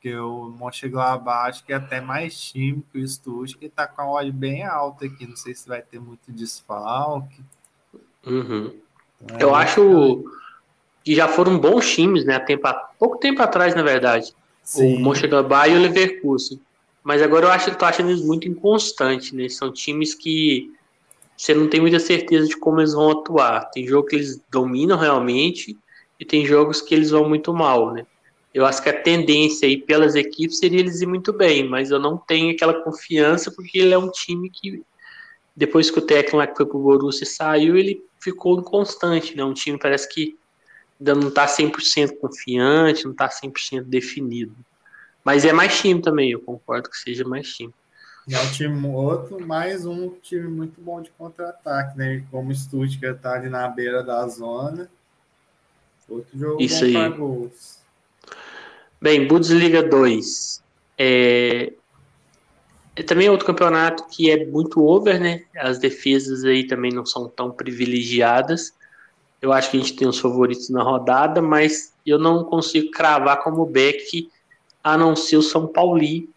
Porque o Mönchengladbach acho que é até mais time que o Stuttgart, que está com a odd bem alta aqui. Não sei se vai ter muito desfalque. Uhum. É, Eu acho que já foram bons times, né? Tempo, pouco tempo atrás, na verdade. Sim. O Mönchengladbach e o Leverkusen. Mas agora eu acho que tô achando eles muito inconstantes, né? São times que você não tem muita certeza de como eles vão atuar. Tem jogo que eles dominam realmente e tem jogos que eles vão muito mal, né? Eu acho que a tendência aí pelas equipes seria eles ir muito bem, mas eu não tenho aquela confiança porque ele é um time que depois que o técnico lá que foi pro Borussia saiu, ele ficou inconstante, né? Um time parece que ainda não tá 100% confiante, não tá 100% definido. Mas é mais time também, eu concordo que seja mais time. É um time outro, mais um time muito bom de contra-ataque, né? Como o Stuttgart tá ali na beira da zona. Outro jogo Isso bom aí. gols. Bem, Bundesliga 2. É, é também outro campeonato que é muito over, né? As defesas aí também não são tão privilegiadas. Eu acho que a gente tem os favoritos na rodada, mas eu não consigo cravar como back a não ser o São Paulo em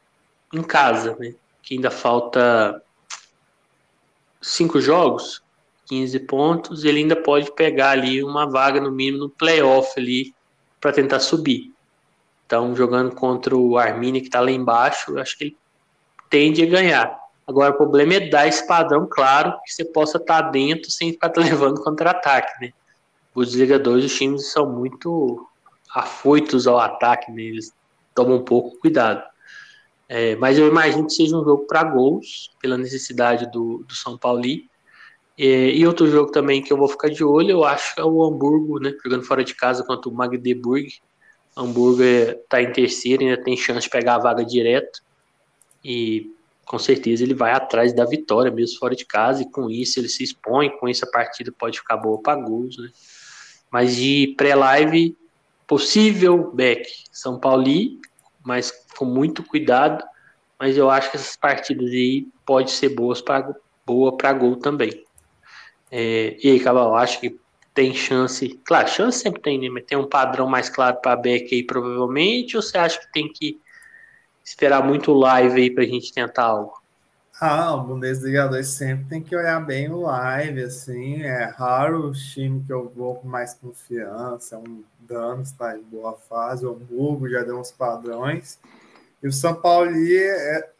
casa, né? Que ainda falta cinco jogos, 15 pontos, ele ainda pode pegar ali uma vaga no mínimo no playoff ali para tentar subir. Então, jogando contra o Arminia, que está lá embaixo, eu acho que ele tende a ganhar. Agora, o problema é dar esse padrão claro que você possa estar tá dentro sem ficar <laughs> levando contra-ataque, né? Os ligadores, os times são muito afoitos ao ataque, né? eles tomam um pouco cuidado. É, mas eu imagino que seja um jogo para gols, pela necessidade do, do São Paulo. É, e outro jogo também que eu vou ficar de olho, eu acho que é o Hamburgo, né? Jogando fora de casa contra o Magdeburg. Hamburger está em terceiro, ainda tem chance de pegar a vaga direto. E com certeza ele vai atrás da vitória, mesmo fora de casa, e com isso ele se expõe, com isso a partida pode ficar boa para gols, né? Mas de pré-live, possível back São Paulo, mas com muito cuidado. Mas eu acho que essas partidas aí pode ser boas para boa para gol também. É, e aí, Cabal, acho que tem chance. Claro, chance sempre tem, né? Mas tem um padrão mais claro para Beck aí, provavelmente, ou você acha que tem que esperar muito live aí pra gente tentar algo? Ah, o Bundesliga 2 sempre tem que olhar bem o live, assim, é raro o time que eu vou com mais confiança, um Dano está em boa fase, o Hamburgo já deu uns padrões, e o São Paulo, é,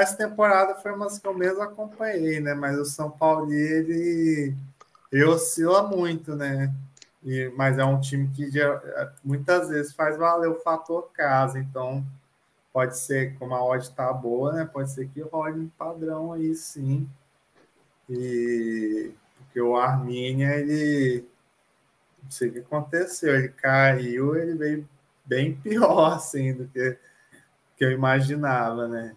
essa temporada foi uma que eu mesmo acompanhei, né, mas o São Paulo, ele, ele oscila muito, né, e, mas é um time que já, muitas vezes faz valer o fator casa, então pode ser, como a odd está boa, né? Pode ser que role um padrão aí sim. E porque o Arminia, ele não sei o que aconteceu, ele caiu, ele veio bem pior assim do que, que eu imaginava, né?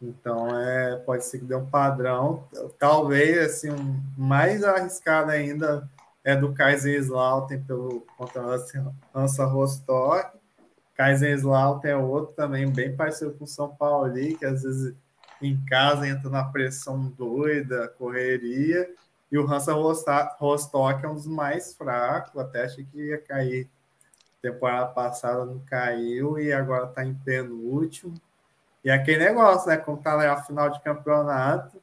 Então é, pode ser que dê um padrão. Talvez assim, um, mais arriscado ainda é do Kaiserslautern pelo contra Hansa Rostock Kaiserslautern é outro também, bem parecido com o São Paulo ali, que às vezes em casa entra na pressão doida, correria. E o Hansa Rostock é um dos mais fracos, até achei que ia cair. Temporada passada não caiu e agora está em penúltimo. E aquele negócio, né? Como tá na final de campeonato,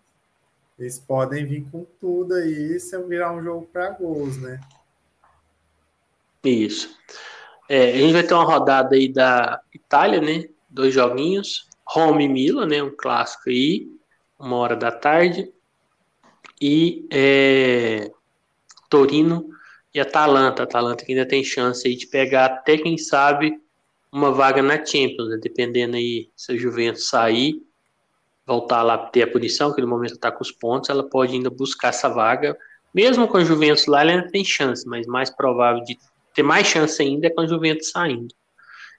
eles podem vir com tudo aí se virar um jogo para gols, né? Isso. É, a gente vai ter uma rodada aí da Itália, né? Dois joguinhos. Roma e Milan, né? Um clássico aí, uma hora da tarde. E é, Torino e Atalanta. Atalanta que ainda tem chance aí de pegar até, quem sabe, uma vaga na Champions, né? dependendo aí se a Juventus sair, voltar lá ter a punição, que no momento está com os pontos, ela pode ainda buscar essa vaga. Mesmo com a Juventus lá, ela ainda tem chance, mas mais provável de ter mais chance ainda é com a Juventus saindo.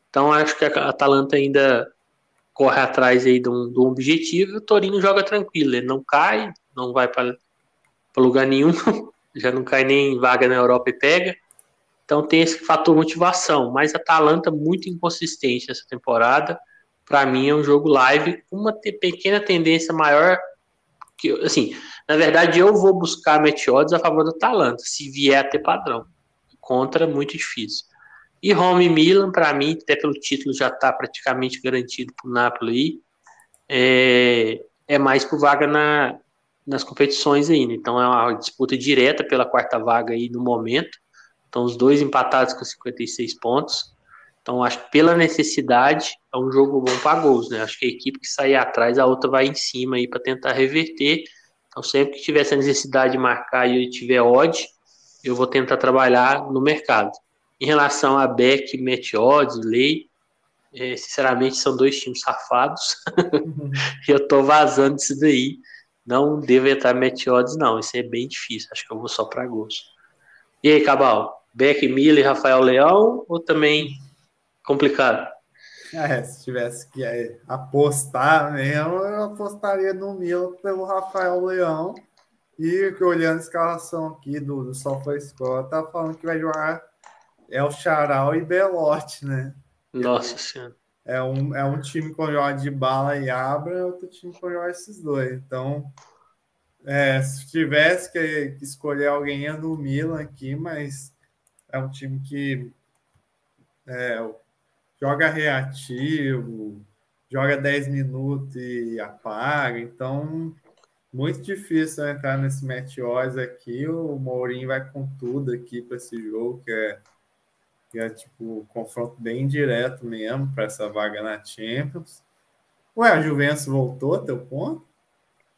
Então acho que a Atalanta ainda corre atrás aí de um, de um objetivo o Torino joga tranquilo, ele não cai, não vai para lugar nenhum, <laughs> já não cai nem vaga na Europa e pega. Então tem esse fator motivação, mas a Atalanta muito inconsistente essa temporada. Para mim é um jogo live uma pequena tendência maior que assim, na verdade eu vou buscar meteodes a favor do Atalanta, se vier a ter padrão contra, muito difícil. E Roma e Milan, para mim, até pelo título já está praticamente garantido para o Napoli, é, é mais por vaga na, nas competições ainda. Então é uma disputa direta pela quarta vaga aí no momento. Então os dois empatados com 56 pontos. Então acho que pela necessidade é um jogo bom para gols, né? Acho que a equipe que sair atrás, a outra vai em cima aí para tentar reverter. Então sempre que tiver essa necessidade de marcar e tiver odd, eu vou tentar trabalhar no mercado. Em relação a Beck, Meteodes, Lei, é, sinceramente são dois times safados. Uhum. <laughs> eu tô vazando disso daí. Não devo entrar Meteodes, não. Isso é bem difícil. Acho que eu vou só para gosto. E aí, Cabal? Beck, Miller, Rafael Leão ou também complicado? É, se tivesse que é, apostar mesmo, eu apostaria no Miller pelo Rafael Leão. E olhando a escalação aqui do, do SofaScore, tá falando que vai jogar El Charal e Belote, né? Nossa Senhora. É um, é um time com joga de bala e abra, outro time com joga esses dois. Então, é, se tivesse que, que escolher alguém é no Milan aqui, mas é um time que é, joga reativo, joga 10 minutos e apaga, então muito difícil entrar nesse match odds aqui. O Mourinho vai com tudo aqui para esse jogo, que é, que é tipo confronto bem direto mesmo para essa vaga na Champions. Ué, a Juventus voltou, teu ponto?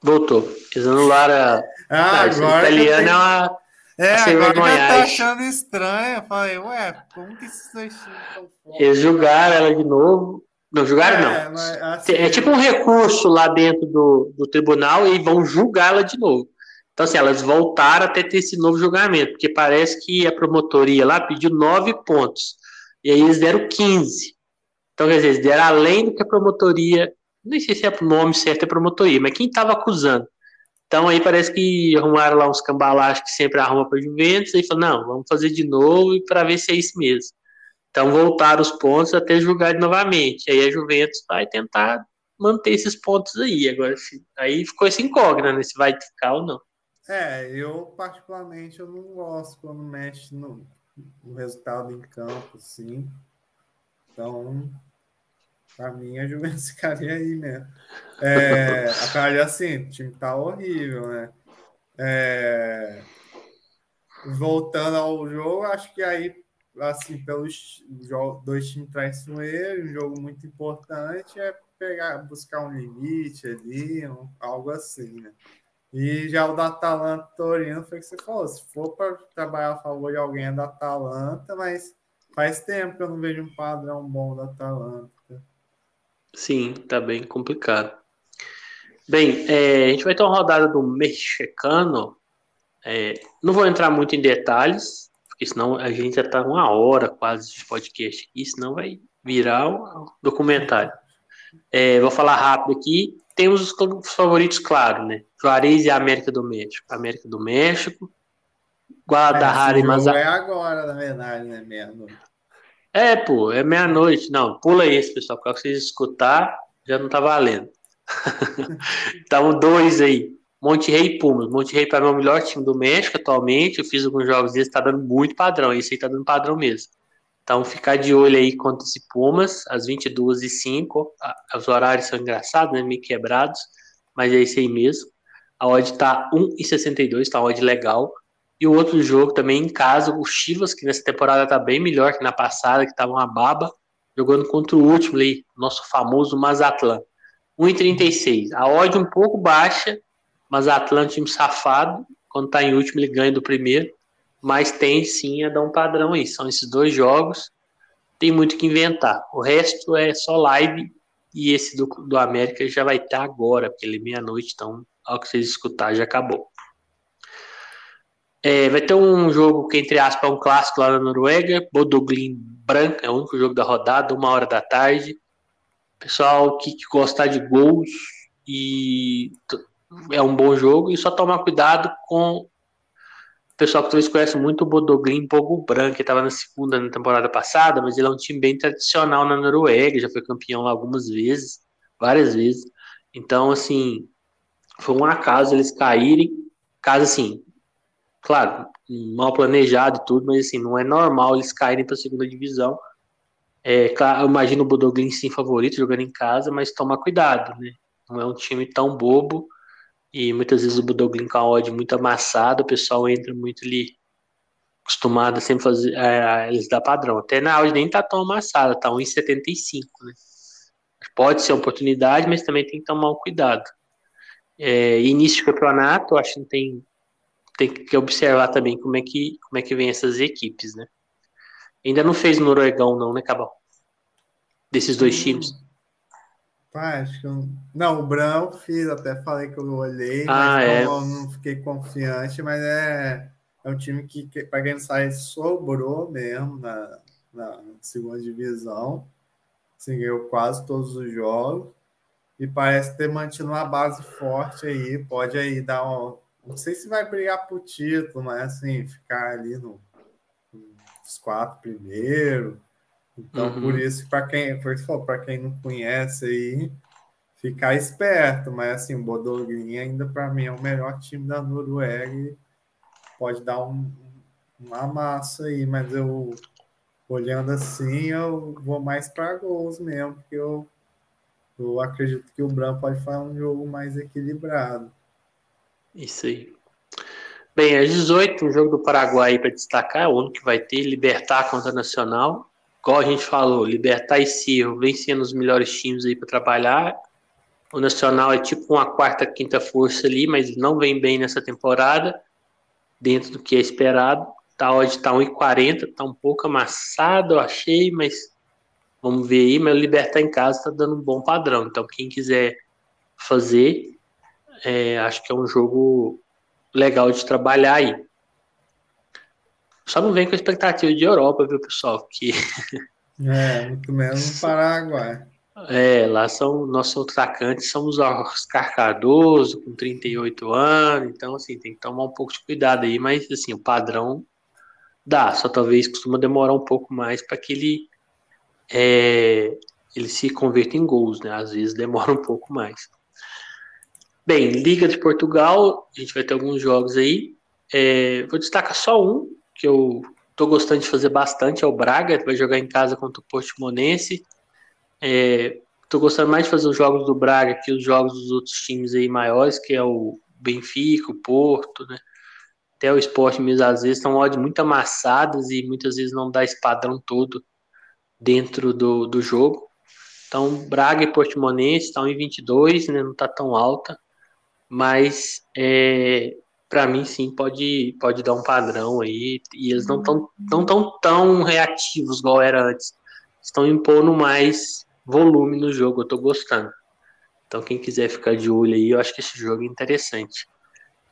Voltou. Eles anularam a. Ah, agora. Italiana é uma. É, agora já tá achando estranho. Eu falei, ué, como que esses dois times estão Eles julgaram ela de novo. Não julgaram, é, não. Mas, assim, é tipo um recurso lá dentro do, do tribunal e vão julgá-la de novo. Então, assim, elas voltaram até ter esse novo julgamento, porque parece que a promotoria lá pediu nove pontos. E aí eles deram 15. Então, quer dizer, eles deram além do que a promotoria. Nem sei se é o nome certo é promotoria, mas quem estava acusando. Então aí parece que arrumaram lá uns cambalachos que sempre arruma para Juventus, e falou, não, vamos fazer de novo para ver se é isso mesmo. Então voltaram os pontos até julgar novamente. Aí a Juventus vai tentar manter esses pontos aí. Agora, aí ficou esse incógnito, né? Se vai ficar ou não. É, eu particularmente eu não gosto quando mexe no, no resultado em campo, sim. Então, a Juventus <laughs> ficaria aí mesmo. É, a assim, o time tá horrível, né? É, voltando ao jogo, acho que aí, assim, pelos dois times traiçoeiros, um jogo muito importante é pegar, buscar um limite ali, um, algo assim, né? E já o da Atalanta Torino foi o que você falou. Se for para trabalhar a favor de alguém é da Atalanta, mas faz tempo que eu não vejo um padrão bom da Atalanta. Sim, tá bem complicado. Bem, é, a gente vai ter uma rodada do mexicano. É, não vou entrar muito em detalhes, porque senão a gente já tá uma hora quase de podcast aqui, senão vai virar um documentário. É, vou falar rápido aqui temos os favoritos, claro, né? Juarez e América do México. América do México, Guadalajara e Mazatlán. É agora, na verdade, né? Meia-noite. É, pô, é meia-noite. Não, pula esse, pessoal, porque vocês escutar, já não tá valendo. então, <laughs> dois aí. Monte Rei e Pumas. Monte Rei para mim é o melhor time do México atualmente. Eu fiz alguns jogos desse, tá dando muito padrão. Esse aí tá dando padrão mesmo. Então, ficar de olho aí contra esse Pumas, às 22h05. Os horários são engraçados, né? Meio quebrados, mas é isso aí mesmo. A odd tá 1,62, tá uma odd legal. E o outro jogo também em casa, o Chivas, que nessa temporada tá bem melhor que na passada, que tava uma baba, jogando contra o último ali, nosso famoso Mazatlan. 1,36. A odd um pouco baixa, Mazatlan, time safado. Quando tá em último, ele ganha do primeiro mas tem sim a dar um padrão aí. São esses dois jogos, tem muito que inventar. O resto é só live e esse do, do América já vai estar agora, porque ele é meia-noite, então ao que vocês escutar já acabou. É, vai ter um jogo que, entre aspas, é um clássico lá na Noruega, Bodoglin Branca, é o único jogo da rodada, uma hora da tarde. Pessoal que, que gostar de gols e é um bom jogo, e só tomar cuidado com pessoal que talvez conhece muito o Bodoglin Pogo Branco, que estava na segunda na temporada passada, mas ele é um time bem tradicional na Noruega, já foi campeão lá algumas vezes, várias vezes. Então, assim, foi um acaso eles caírem, caso assim, claro, mal planejado e tudo, mas assim, não é normal eles caírem para a segunda divisão. É, claro, eu imagino o Bodoglin sim favorito jogando em casa, mas tomar cuidado, né? Não é um time tão bobo e muitas vezes o Budoglin com a odd muito amassado, o pessoal entra muito ali acostumado a sempre fazer, é, eles dá padrão. Até na odd nem tá tão amassada, tá 1,75, né? Pode ser oportunidade, mas também tem que tomar um cuidado. É, início de campeonato, acho que tem, tem que observar também como é que, como é que vem essas equipes, né? Ainda não fez Noruegão, não, né, Cabal? Desses dois hum. times. Pai, acho que eu... Não, o branco fiz, até falei que eu olhei, ah, mas é. não, não, fiquei confiante, mas é, é um time que, que para quem sabe, sobrou mesmo na, na segunda divisão. Assim, ganhou quase todos os jogos. E parece ter mantido uma base forte aí. Pode aí dar um. Não sei se vai brigar por título, mas assim, ficar ali no, nos quatro primeiros então, uhum. por isso, para quem, para quem não conhece aí, ficar esperto. Mas assim, o Bodogrin ainda para mim é o melhor time da Noruega e pode dar um, uma massa aí, mas eu olhando assim, eu vou mais para gols mesmo, porque eu, eu acredito que o Branco pode fazer um jogo mais equilibrado. Isso aí. Bem, às 18, o jogo do Paraguai para destacar, é o único que vai ter, Libertar contra Nacional igual a gente falou, Libertar e Cirro vem sendo os melhores times aí para trabalhar. O Nacional é tipo uma quarta, quinta força ali, mas não vem bem nessa temporada, dentro do que é esperado. Tá, hoje tá 1,40, tá um pouco amassado, eu achei, mas vamos ver aí. Mas o Libertar em casa tá dando um bom padrão. Então, quem quiser fazer, é, acho que é um jogo legal de trabalhar aí. Só não vem com expectativa de Europa, viu, pessoal? Que... É, muito menos no Paraguai. É, lá são nossos atacantes, somos Oscar Cardoso, com 38 anos, então assim, tem que tomar um pouco de cuidado aí, mas assim, o padrão dá, só talvez costuma demorar um pouco mais para que ele é, ele se converta em gols, né? Às vezes demora um pouco mais. Bem, Liga de Portugal, a gente vai ter alguns jogos aí. É, vou destacar só um, que eu tô gostando de fazer bastante, é o Braga, vai jogar em casa contra o Portimonense. É, tô gostando mais de fazer os jogos do Braga que os jogos dos outros times aí maiores, que é o Benfica, o Porto, né? Até o esporte mesmo, às vezes, estão odds muito amassadas e muitas vezes não dá esse padrão todo dentro do, do jogo. Então, Braga e Portimonense estão em 22, né? Não está tão alta, mas é, para mim sim pode, pode dar um padrão aí. E eles não estão não tão, tão reativos igual era antes. Estão impondo mais volume no jogo, eu tô gostando. Então, quem quiser ficar de olho aí, eu acho que esse jogo é interessante.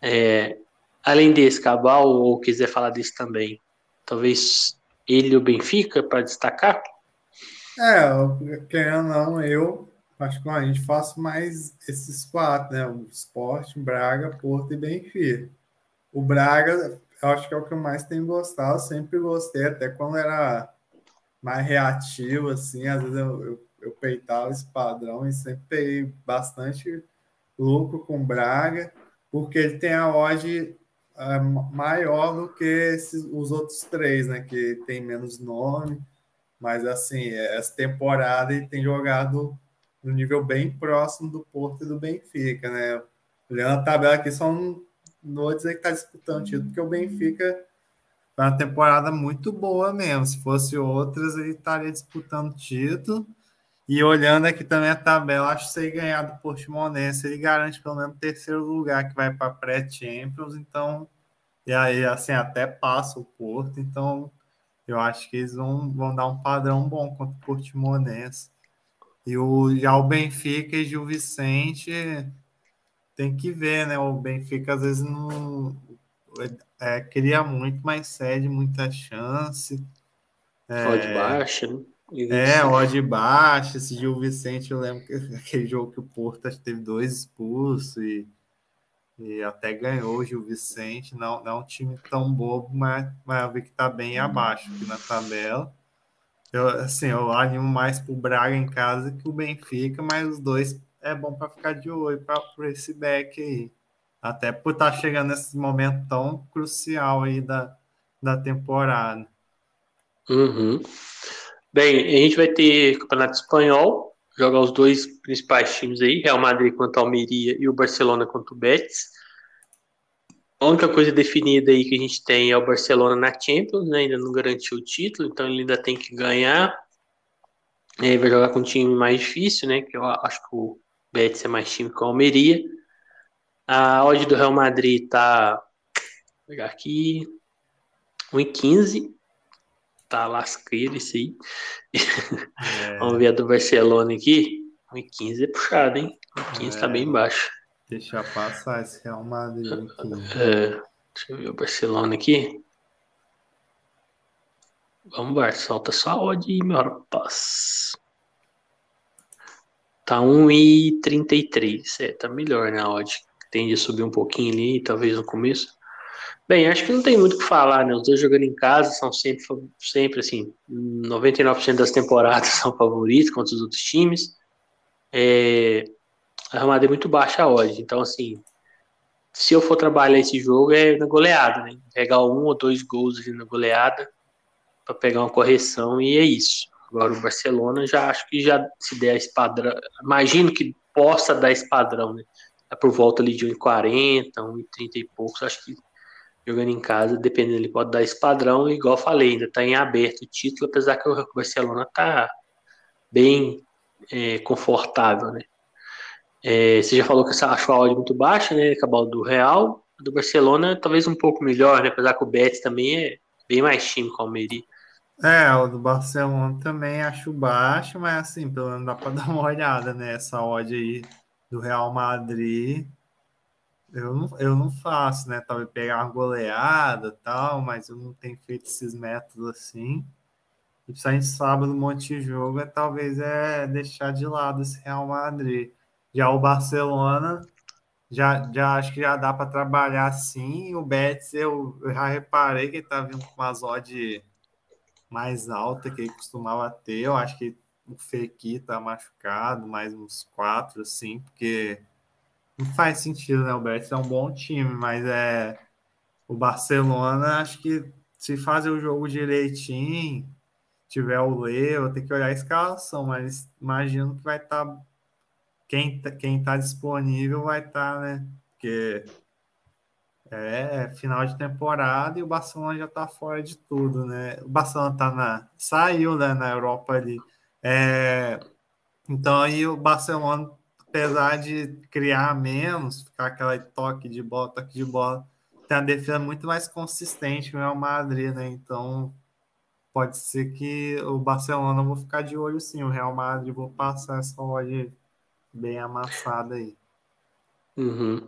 É, além desse, Cabal, ou quiser falar desse também, talvez ele e o Benfica para destacar? É, querendo ou não, eu particularmente faço mais esses quatro, né? O Sport, Braga, Porto e Benfica. O Braga, eu acho que é o que eu mais tenho gostado, sempre gostei, até quando era mais reativo, assim, às vezes eu, eu eu peitava esse padrão e sempre peguei bastante lucro com Braga, porque ele tem a odd é, maior do que esses, os outros três, né? Que tem menos nome, mas assim, essa temporada ele tem jogado no nível bem próximo do Porto e do Benfica, né? Olhando a tabela aqui, são não vou dizer que está disputando título, porque o Benfica foi uma temporada muito boa mesmo. Se fosse outras, ele estaria disputando título. E olhando aqui também a tabela, acho que se ele ganhar do Portimonense, ele garante pelo menos terceiro lugar que vai para pré-Champions, então e aí assim até passa o Porto, então eu acho que eles vão, vão dar um padrão bom contra o Portimonense. E o, já o Benfica e o Vicente tem que ver, né? O Benfica às vezes não é, cria muito, mas cede muita chance. É, de baixa, né? É, odd baixo, esse Gil Vicente, eu lembro que <laughs> aquele jogo que o Porto teve dois expulsos e, e até ganhou o Gil Vicente. Não, não é um time tão bobo, mas, mas eu vi que tá bem abaixo aqui na tabela. Eu, assim, eu animo mais pro Braga em casa que o Benfica, mas os dois é bom para ficar de olho para esse back aí. Até por estar tá chegando nesse momento tão crucial aí da, da temporada. Uhum. Bem, a gente vai ter Campeonato Espanhol, jogar os dois principais times aí, Real Madrid contra a Almeria e o Barcelona contra o Betis. A única coisa definida aí que a gente tem é o Barcelona na Champions, né? Ainda não garantiu o título, então ele ainda tem que ganhar. Aí vai jogar com um time mais difícil, né? Que eu acho que o Betis é mais time que o Almeria. A odd do Real Madrid tá. Vou pegar aqui. 1,15 tá lasqueiro isso aí. É. <laughs> Vamos ver a do Barcelona aqui. 1,15 é puxado, hein? 1,15 é. tá bem baixo. Deixa passar esse Real Madrid aqui. É. Deixa eu ver o Barcelona aqui. Vamos, Bar, solta só a odd aí, meu rapaz. Tá 1,33. É, tá melhor, né? A odd. Tende a subir um pouquinho ali, talvez no começo. Bem, acho que não tem muito o que falar, né? Os dois jogando em casa são sempre, sempre assim, 99% das temporadas <laughs> são favoritos contra os outros times. É, a Real Madrid é muito baixa hoje, então assim, se eu for trabalhar esse jogo é na goleada, né? Pegar um ou dois gols na goleada para pegar uma correção e é isso. Agora o Barcelona já acho que já se der esse padrão, imagino que possa dar esse padrão, né? É por volta ali de 1,40, 1,30 e poucos, acho que jogando em casa, dependendo, ele pode dar esse padrão, igual falei, ainda está em aberto o título, apesar que o Barcelona está bem é, confortável, né? É, você já falou que achou a odd muito baixa, né? Acabou do Real, do Barcelona talvez um pouco melhor, né? Apesar que o Betis também é bem mais time que o Almeria. É, o do Barcelona também acho baixo, mas assim, pelo menos dá para <laughs> dar uma olhada, né? Essa odd aí do Real Madrid eu não, eu não faço, né? Talvez pegar uma goleada tal, mas eu não tenho feito esses métodos assim. E principalmente sábado, um monte de jogo, é talvez é deixar de lado esse Real Madrid. Já o Barcelona, já, já acho que já dá para trabalhar assim. O Betis, eu, eu, já reparei que ele tá vindo com uma odd mais alta que ele costumava ter. Eu acho que o Fekir tá machucado, mais uns quatro, assim, porque não faz sentido, né? O Betis é um bom time, mas é o Barcelona, acho que se fazer o jogo direitinho, tiver o Leo, tem que olhar a escalação, mas imagino que vai estar tá, quem tá, quem tá disponível vai estar, tá, né? Porque é final de temporada e o Barcelona já tá fora de tudo, né? O Barcelona tá na saiu né, na Europa ali. É, então aí o Barcelona apesar de criar menos, ficar aquela toque de bola, toque de bola, tem a defesa muito mais consistente o Real Madrid, né? Então pode ser que o Barcelona vou ficar de olho sim, o Real Madrid vou passar essa odd bem amassada aí. Uhum.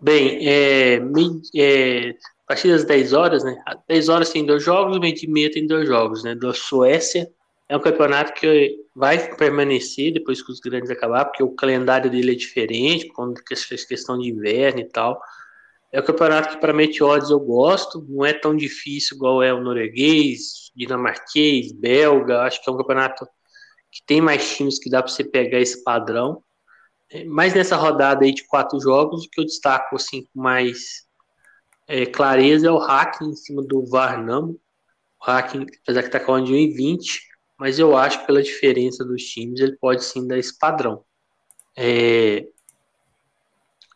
Bem, é, é, a partir das 10 horas, né? 10 horas tem dois jogos, meio de meia tem dois jogos, né? Da Suécia é um campeonato que vai permanecer depois que os grandes acabar, porque o calendário dele é diferente, quando fez questão de inverno e tal. É um campeonato que para meteoros eu gosto, não é tão difícil igual é o norueguês, dinamarquês, belga. Acho que é um campeonato que tem mais times que dá para você pegar esse padrão. É, mas nessa rodada aí de quatro jogos, o que eu destaco assim com mais é, clareza é o hacking em cima do Varnamo. O hacking, apesar que está com de 1,20, mas eu acho que pela diferença dos times ele pode sim dar esse padrão. É...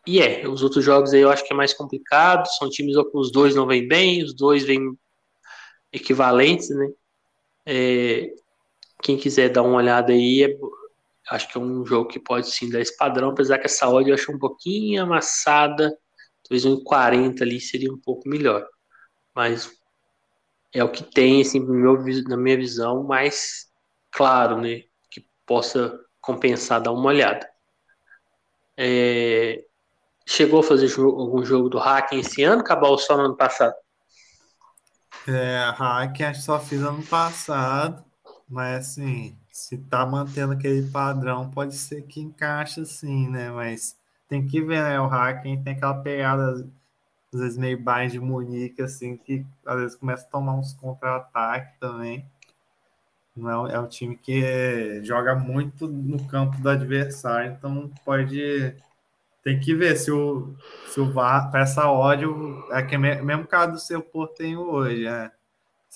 E é, os outros jogos aí eu acho que é mais complicado, são times que os dois não vêm bem, os dois vêm equivalentes, né? É... Quem quiser dar uma olhada aí, é... acho que é um jogo que pode sim dar esse padrão, apesar que essa odd eu acho um pouquinho amassada, talvez um 40 ali seria um pouco melhor. Mas é o que tem, assim, meu, na minha visão, mais claro, né? Que possa compensar, dar uma olhada. É, chegou a fazer jogo, algum jogo do Hacking esse ano? Acabou só no ano passado? É, que só fiz ano passado, mas assim, se tá mantendo aquele padrão, pode ser que encaixe assim, né? Mas tem que ver, né? O Hacking tem aquela pegada às vezes meio Bayern de Munique, assim, que às vezes começa a tomar uns contra-ataques também. Não é, é um time que é, joga muito no campo do adversário, então pode. Tem que ver se o, se o VAR, para essa ódio, é que é mesmo caso do seu Porto tem hoje, né?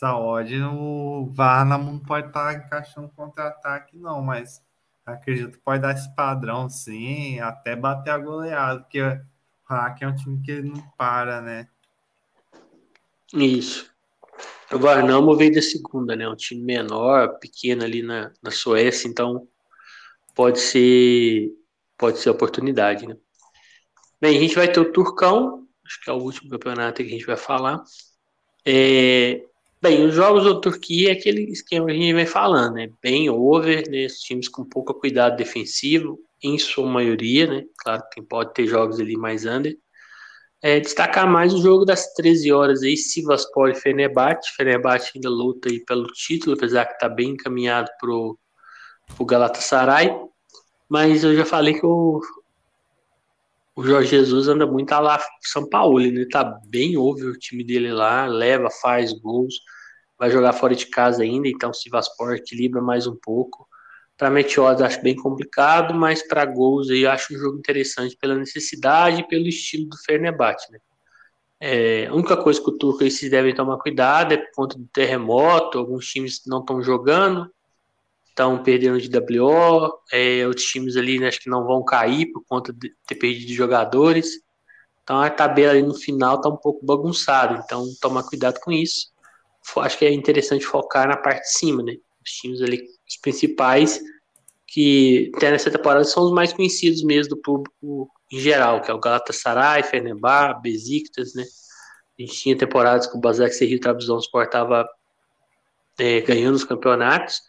Ódio, o VAR não pode estar tá encaixando contra-ataque, não, mas acredito que pode dar esse padrão, sim, até bater a goleada, porque Hack é um time que não para, né? Isso. O Varnamo veio da segunda, né? Um time menor, pequeno ali na, na Suécia, então pode ser pode ser oportunidade, né? Bem, a gente vai ter o Turcão, acho que é o último campeonato que a gente vai falar. É, bem, os jogos da Turquia é aquele esquema que a gente vem falando, né? Bem over, né? Os times com pouco cuidado defensivo, em sua maioria, né? Claro que pode ter jogos ali mais under. É, destacar mais o jogo das 13 horas aí, Sivaspor e Fenerbahçe. Fenerbahçe ainda luta aí pelo título, apesar que está bem encaminhado pro, pro Galatasaray. Mas eu já falei que o, o Jorge Jesus anda muito a lá São Paulo, né? Tá bem over o time dele lá, leva, faz gols, vai jogar fora de casa ainda, então o Sivaspor equilibra mais um pouco. Para Meteoros acho bem complicado, mas para gols aí acho um jogo interessante pela necessidade e pelo estilo do Fenerbahçe, né? É, a única coisa que o Turco se devem tomar cuidado é por conta do terremoto, alguns times não estão jogando, estão perdendo de WO, é, outros times ali né, acho que não vão cair por conta de ter perdido jogadores. Então a tabela ali no final está um pouco bagunçada, então tomar cuidado com isso. Acho que é interessante focar na parte de cima, né? Os times ali, os principais que tem nessa temporada são os mais conhecidos mesmo do público em geral, que é o Galatasaray, Fenerbahçe, Besiktas, né? A gente tinha temporadas que o Basak Serri Trabzonspor estava é, ganhando os campeonatos.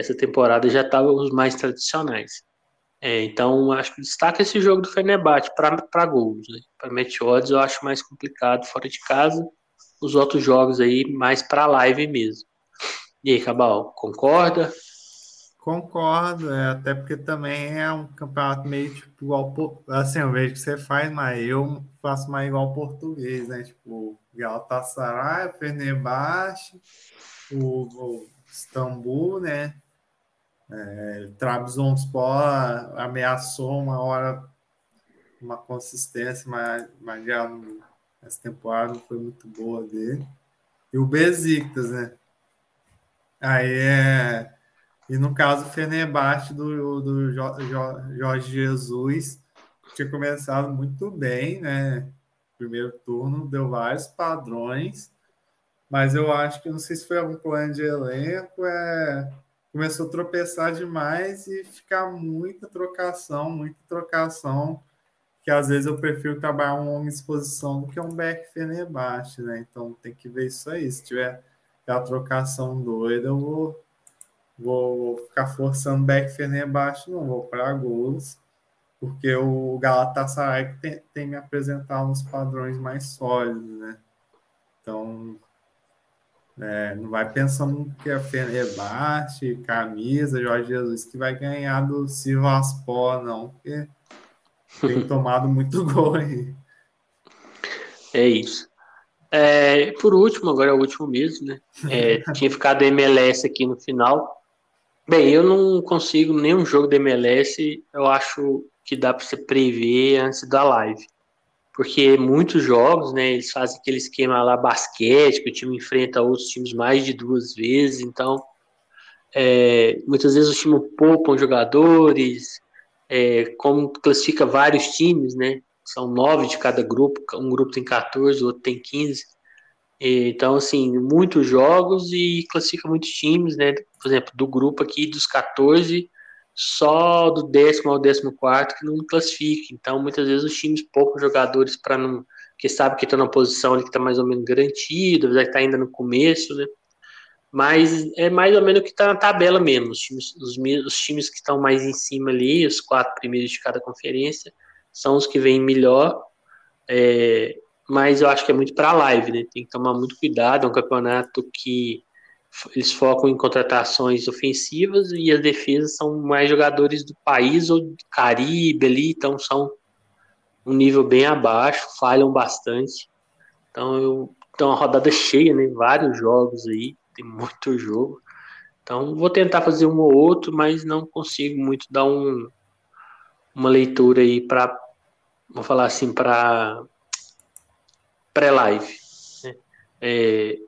Essa temporada já estava os mais tradicionais. É, então, acho que destaca esse jogo do Fenerbahçe para gols. Né? Para match eu acho mais complicado fora de casa. Os outros jogos aí mais para live mesmo. E aí, Cabal, concorda? Concordo, é, até porque também é um campeonato meio tipo igual. Assim, eu vejo que você faz, mas eu faço mais igual português, né? Tipo, Galatasaray, Fenerbahçe, o, o Istambul, né? É, Trabzonspor ameaçou uma hora uma consistência, mas, mas já essa temporada não foi muito boa dele. E o Besiktas, né? Aí é. E no caso, o Fenerbahçe do, do Jorge Jesus tinha começado muito bem, né? Primeiro turno, deu vários padrões, mas eu acho que não sei se foi algum plano de elenco, é começou a tropeçar demais e ficar muita trocação, muita trocação, que às vezes eu prefiro trabalhar uma longa exposição do que um back Fenerbahçe, né? Então tem que ver isso aí. Se tiver aquela trocação doida, eu vou, vou ficar forçando back Fenerbahçe, não vou para gols, porque o Galatasaray tem, tem me apresentado uns padrões mais sólidos, né? Então, é, não vai pensando que a Fenerbahçe, camisa, Jorge Jesus, que vai ganhar do Sivaspor, não, porque tem <laughs> tomado muito <laughs> gol aí. É isso. É, por último, agora é o último mesmo, né? É, <laughs> tinha ficado MLS aqui no final. Bem, eu não consigo nenhum jogo da MLS, eu acho que dá para você prever antes da live porque muitos jogos, né, eles fazem aquele esquema lá basquete, que o time enfrenta outros times mais de duas vezes, então é, muitas vezes o time poupam jogadores, é, como classifica vários times, né, são nove de cada grupo, um grupo tem 14, o outro tem 15, então, assim, muitos jogos e classifica muitos times, né, por exemplo, do grupo aqui dos 14, só do décimo ao décimo quarto que não classifica. Então, muitas vezes os times poucos jogadores para não. que sabe que estão na posição ali que está mais ou menos garantido, apesar que está ainda no começo, né? Mas é mais ou menos o que está na tabela mesmo. Os times, os, os times que estão mais em cima ali, os quatro primeiros de cada conferência, são os que vêm melhor. É, mas eu acho que é muito para a live, né? Tem que tomar muito cuidado. É um campeonato que eles focam em contratações ofensivas e as defesas são mais jogadores do país ou do Caribe ali, então são um nível bem abaixo, falham bastante. Então eu então uma rodada cheia, né? Vários jogos aí, tem muito <laughs> jogo. Então vou tentar fazer um ou outro, mas não consigo muito dar um, uma leitura aí para vou falar assim para pré-live. Né? É,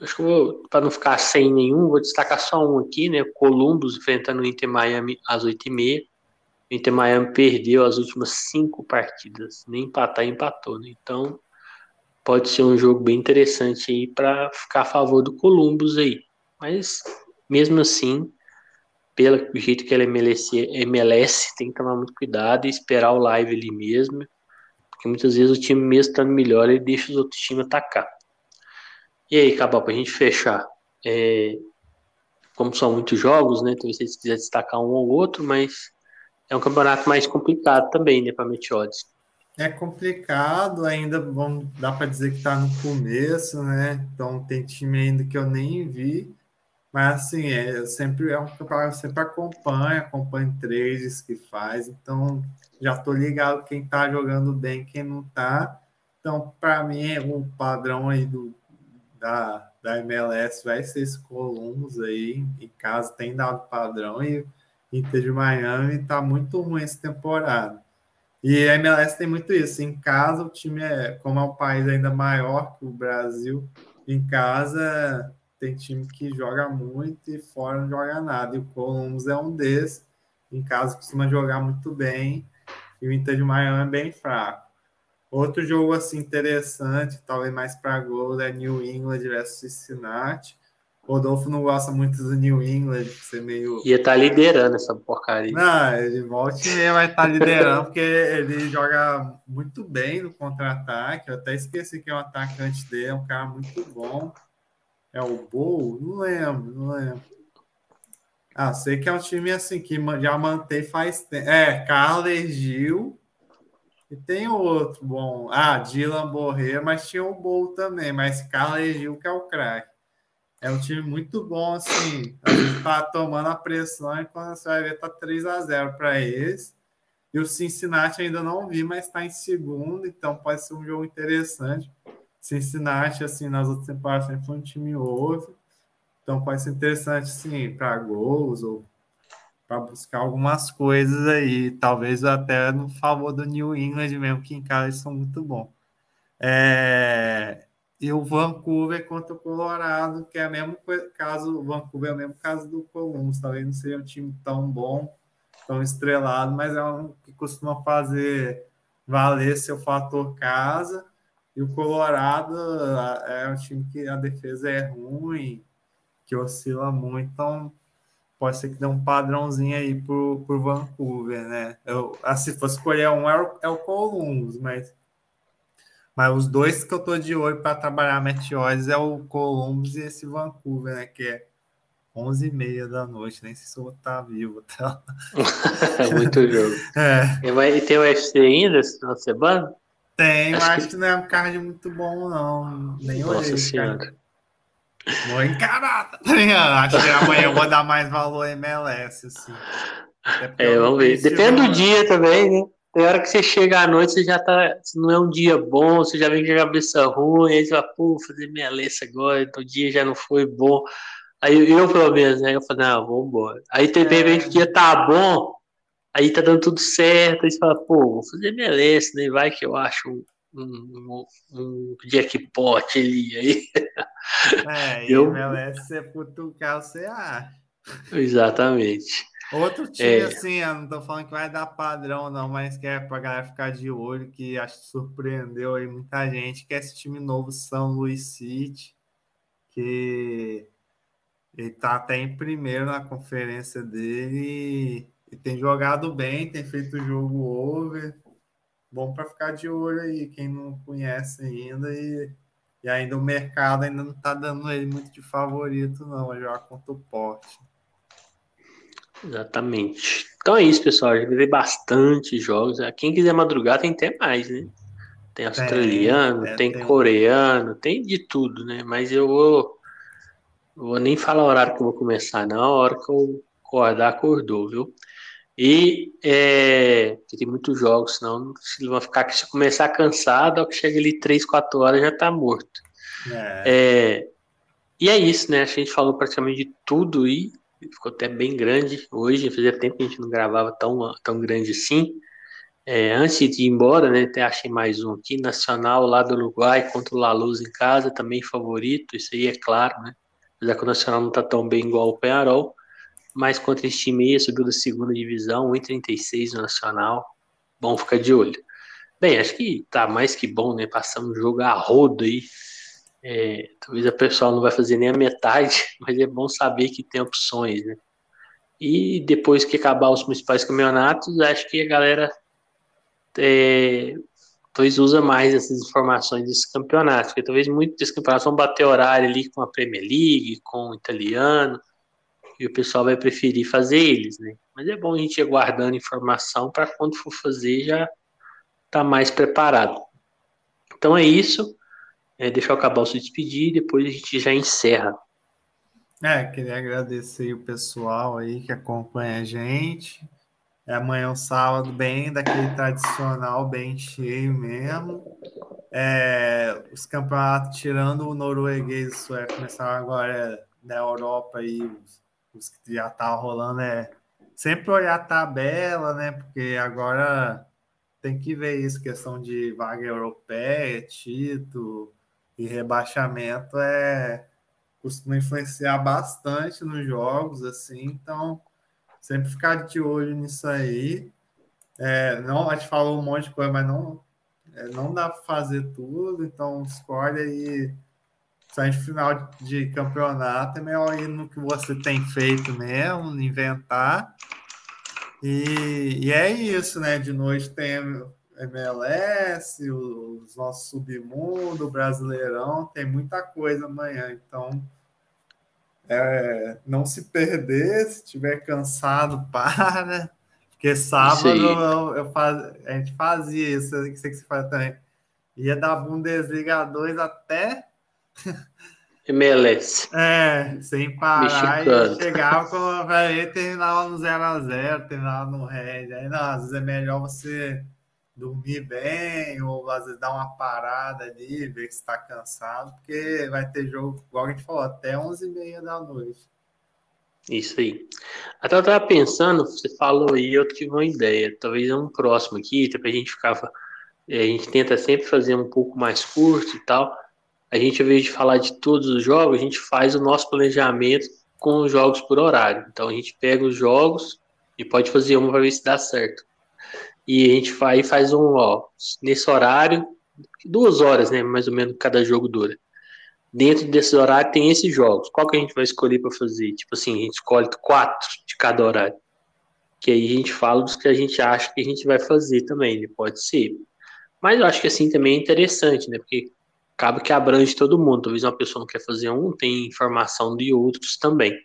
acho que para não ficar sem nenhum, vou destacar só um aqui, né? Columbus enfrentando o Inter Miami às 8h30. O Inter Miami perdeu as últimas cinco partidas, nem empatar, empatou, né? Então, pode ser um jogo bem interessante aí para ficar a favor do Columbus aí. Mas, mesmo assim, pelo jeito que ele MLS, MLS tem que tomar muito cuidado e esperar o live ali mesmo, porque muitas vezes o time mesmo estando melhor, ele deixa os outros times atacar. E aí, Cabal, para a gente fechar, é, como são muitos jogos, né? Então, se quiser destacar um ou outro, mas é um campeonato mais complicado também, né, para Meteodes. É complicado, ainda vamos, dá para dizer que está no começo, né? Então tem time ainda que eu nem vi, mas assim, é, sempre é um campeonato eu sempre acompanho, acompanho trades que faz, então já estou ligado quem está jogando bem, quem não está. Então, para mim, o padrão aí do, da, da MLS vai ser esse Columbus aí. Em casa tem dado padrão e Inter de Miami está muito ruim essa temporada. E a MLS tem muito isso. Em casa, o time é, como é um país ainda maior que o Brasil, em casa tem time que joga muito e fora não joga nada. E o Columbus é um desses. Em casa costuma jogar muito bem. E o Inter de Miami é bem fraco. Outro jogo assim interessante, talvez mais para gol, é New England versus Cincinnati. Rodolfo não gosta muito do New England, ser meio. Ia estar tá liderando essa porcaria. Não, ele volta e vai estar tá liderando, porque ele joga muito bem no contra-ataque. Eu até esqueci que é o atacante dele, é um cara muito bom. É o Bull? Não lembro, não lembro. Ah, sei que é um time assim que já mantém faz tempo. É, Carlos Gil e tem outro bom. Ah, Dylan Borré, mas tinha o Bol também, mas Carla Gil que é o craque. É um time muito bom, assim. A gente tá tomando a pressão e quando você vai ver, tá 3 a 0 para eles. E o Cincinnati ainda não vi, mas está em segundo, então pode ser um jogo interessante. Cincinnati, assim, nas outras temporadas sempre foi um time outro. Então pode ser interessante, sim, para gols ou para buscar algumas coisas aí, talvez até no favor do New England mesmo, que em casa são muito bons. É, e o Vancouver contra o Colorado, que é o mesmo caso, o Vancouver é o mesmo caso do Columbus, talvez não seja um time tão bom, tão estrelado, mas é um que costuma fazer valer seu fator casa. E o Colorado é um time que a defesa é ruim, que oscila muito, então pode ser que dê um padrãozinho aí por, por Vancouver, né? Eu, assim, se fosse escolher um, é o, é o Columbus, mas mas os dois que eu tô de olho para trabalhar Meteores é o Columbus e esse Vancouver, né? Que é 11 e meia da noite, nem sei se eu vou estar tá vivo. Tá? <laughs> Muito jogo. É. E, vai, e tem o UFC ainda esse final de semana? Tem, acho, acho que... que... não é um card muito bom, não. Nem Nossa olhei. Senhora. Vou encarar, tá ligado? Acho que amanhã eu vou dar mais valor a MLS, assim. É, vamos ver. Depende do dia também, né? Tem hora que você chega à noite, você já tá. Não é um dia bom, você já vem com a cabeça ruim, aí você fala, pô, vou fazer lista agora, então o dia já não foi bom. Aí eu, pelo menos, né? Eu falei, não, vamos embora. Aí é. repente o dia tá bom, aí tá dando tudo certo, aí você fala, pô, vou fazer lista, né? Vai que eu acho um, um, jackpot ali. Aí. É, <laughs> e eu... MLS, você putucar, você acha. Exatamente. Outro time, é... assim, eu não tô falando que vai dar padrão, não, mas que é pra galera ficar de olho, que acho que surpreendeu aí muita gente, que é esse time novo, São Luís City, que ele tá até em primeiro na conferência dele e, e tem jogado bem, tem feito o jogo over. Bom para ficar de olho aí, quem não conhece ainda e, e ainda o mercado ainda não tá dando ele muito de favorito, não, vai jogar contra o Porte. Exatamente. Então é isso, pessoal. Já vi bastante jogos. Quem quiser madrugar tem até mais, né? Tem australiano, é, tem, tem, coreano, tem de tudo, né? Mas eu vou, vou nem falar o horário que eu vou começar, não. A hora que eu acordar, acordou, viu? E é, tem muitos jogos, senão se vai ficar se começar cansado, ao que chega ali 3, 4 horas já tá morto. É. É, e é isso, né? A gente falou praticamente de tudo e ficou até bem grande hoje. Fazia tempo que a gente não gravava tão, tão grande assim. É, antes de ir embora, né, até achei mais um aqui, Nacional lá do Uruguai contra o La Luz em casa, também favorito, isso aí é claro, né? Apesar que o Nacional não tá tão bem igual o Penharol, mas contra esse time subiu da segunda divisão, 1,36 no Nacional, bom ficar de olho. Bem, acho que tá mais que bom, né? Passamos o jogo a rodo aí, é, talvez a pessoa não vai fazer nem a metade, <laughs> mas é bom saber que tem opções, né? E depois que acabar os principais campeonatos, acho que a galera é, talvez usa mais essas informações desses campeonatos, porque talvez muitos desses campeonatos vão bater horário ali com a Premier League, com o italiano, e o pessoal vai preferir fazer eles, né? Mas é bom a gente ir guardando informação para quando for fazer já tá mais preparado. Então é isso. É, deixa eu acabar o se despedir e depois a gente já encerra. É, queria agradecer o pessoal aí que acompanha a gente. É amanhã, um sábado, bem daquele tradicional, bem cheio mesmo. É, os campeonatos, tirando o norueguês e o sueco, começaram agora na Europa e os que já tá rolando. É sempre olhar a tabela, né? Porque agora tem que ver isso, questão de vaga europeia, título e rebaixamento é costuma influenciar bastante nos jogos, assim, então sempre ficar de olho nisso aí. É, não, a gente falou um monte de coisa, mas não, é, não dá para fazer tudo, então escolhe aí. Gente final de campeonato, é melhor ir no que você tem feito mesmo, inventar. E, e é isso, né? De noite tem MLS, os nossos submundo, o Brasileirão, tem muita coisa amanhã. Então, é, não se perder, se estiver cansado, <laughs> para. Porque sábado eu, eu faz, a gente fazia isso, eu sei que você faz também. Ia da Bundesliga 2 até. MLS. É, sem parar Mexicano. <laughs> e chegava vai terminava no 0x0, terminava no Red. Aí não, às vezes é melhor você dormir bem, ou às vezes dar uma parada ali, ver se está cansado, porque vai ter jogo, igual a gente falou, até 11h30 da noite. Isso aí. Até eu tava pensando, você falou aí, eu tive uma ideia. Talvez um próximo aqui, até pra gente ficar. É, a gente tenta sempre fazer um pouco mais curto e tal. A gente, ao invés de falar de todos os jogos, a gente faz o nosso planejamento com os jogos por horário. Então a gente pega os jogos e pode fazer uma para ver se dá certo. E a gente vai faz um, ó, nesse horário, duas horas, né? Mais ou menos cada jogo dura dentro desse horário tem esses jogos. Qual que a gente vai escolher para fazer? Tipo assim, a gente escolhe quatro de cada horário. Que aí a gente fala dos que a gente acha que a gente vai fazer também, né? pode ser. Mas eu acho que assim também é interessante, né? Porque acaba que abrange todo mundo. Talvez uma pessoa não quer fazer um, tem informação de outros também.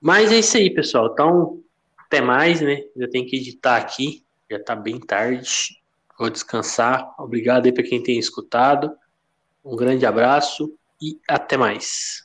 Mas é isso aí, pessoal. Então, até mais, né? Eu tenho que editar aqui. Já tá bem tarde. Vou descansar. Obrigado aí para quem tem escutado. Um grande abraço e até mais.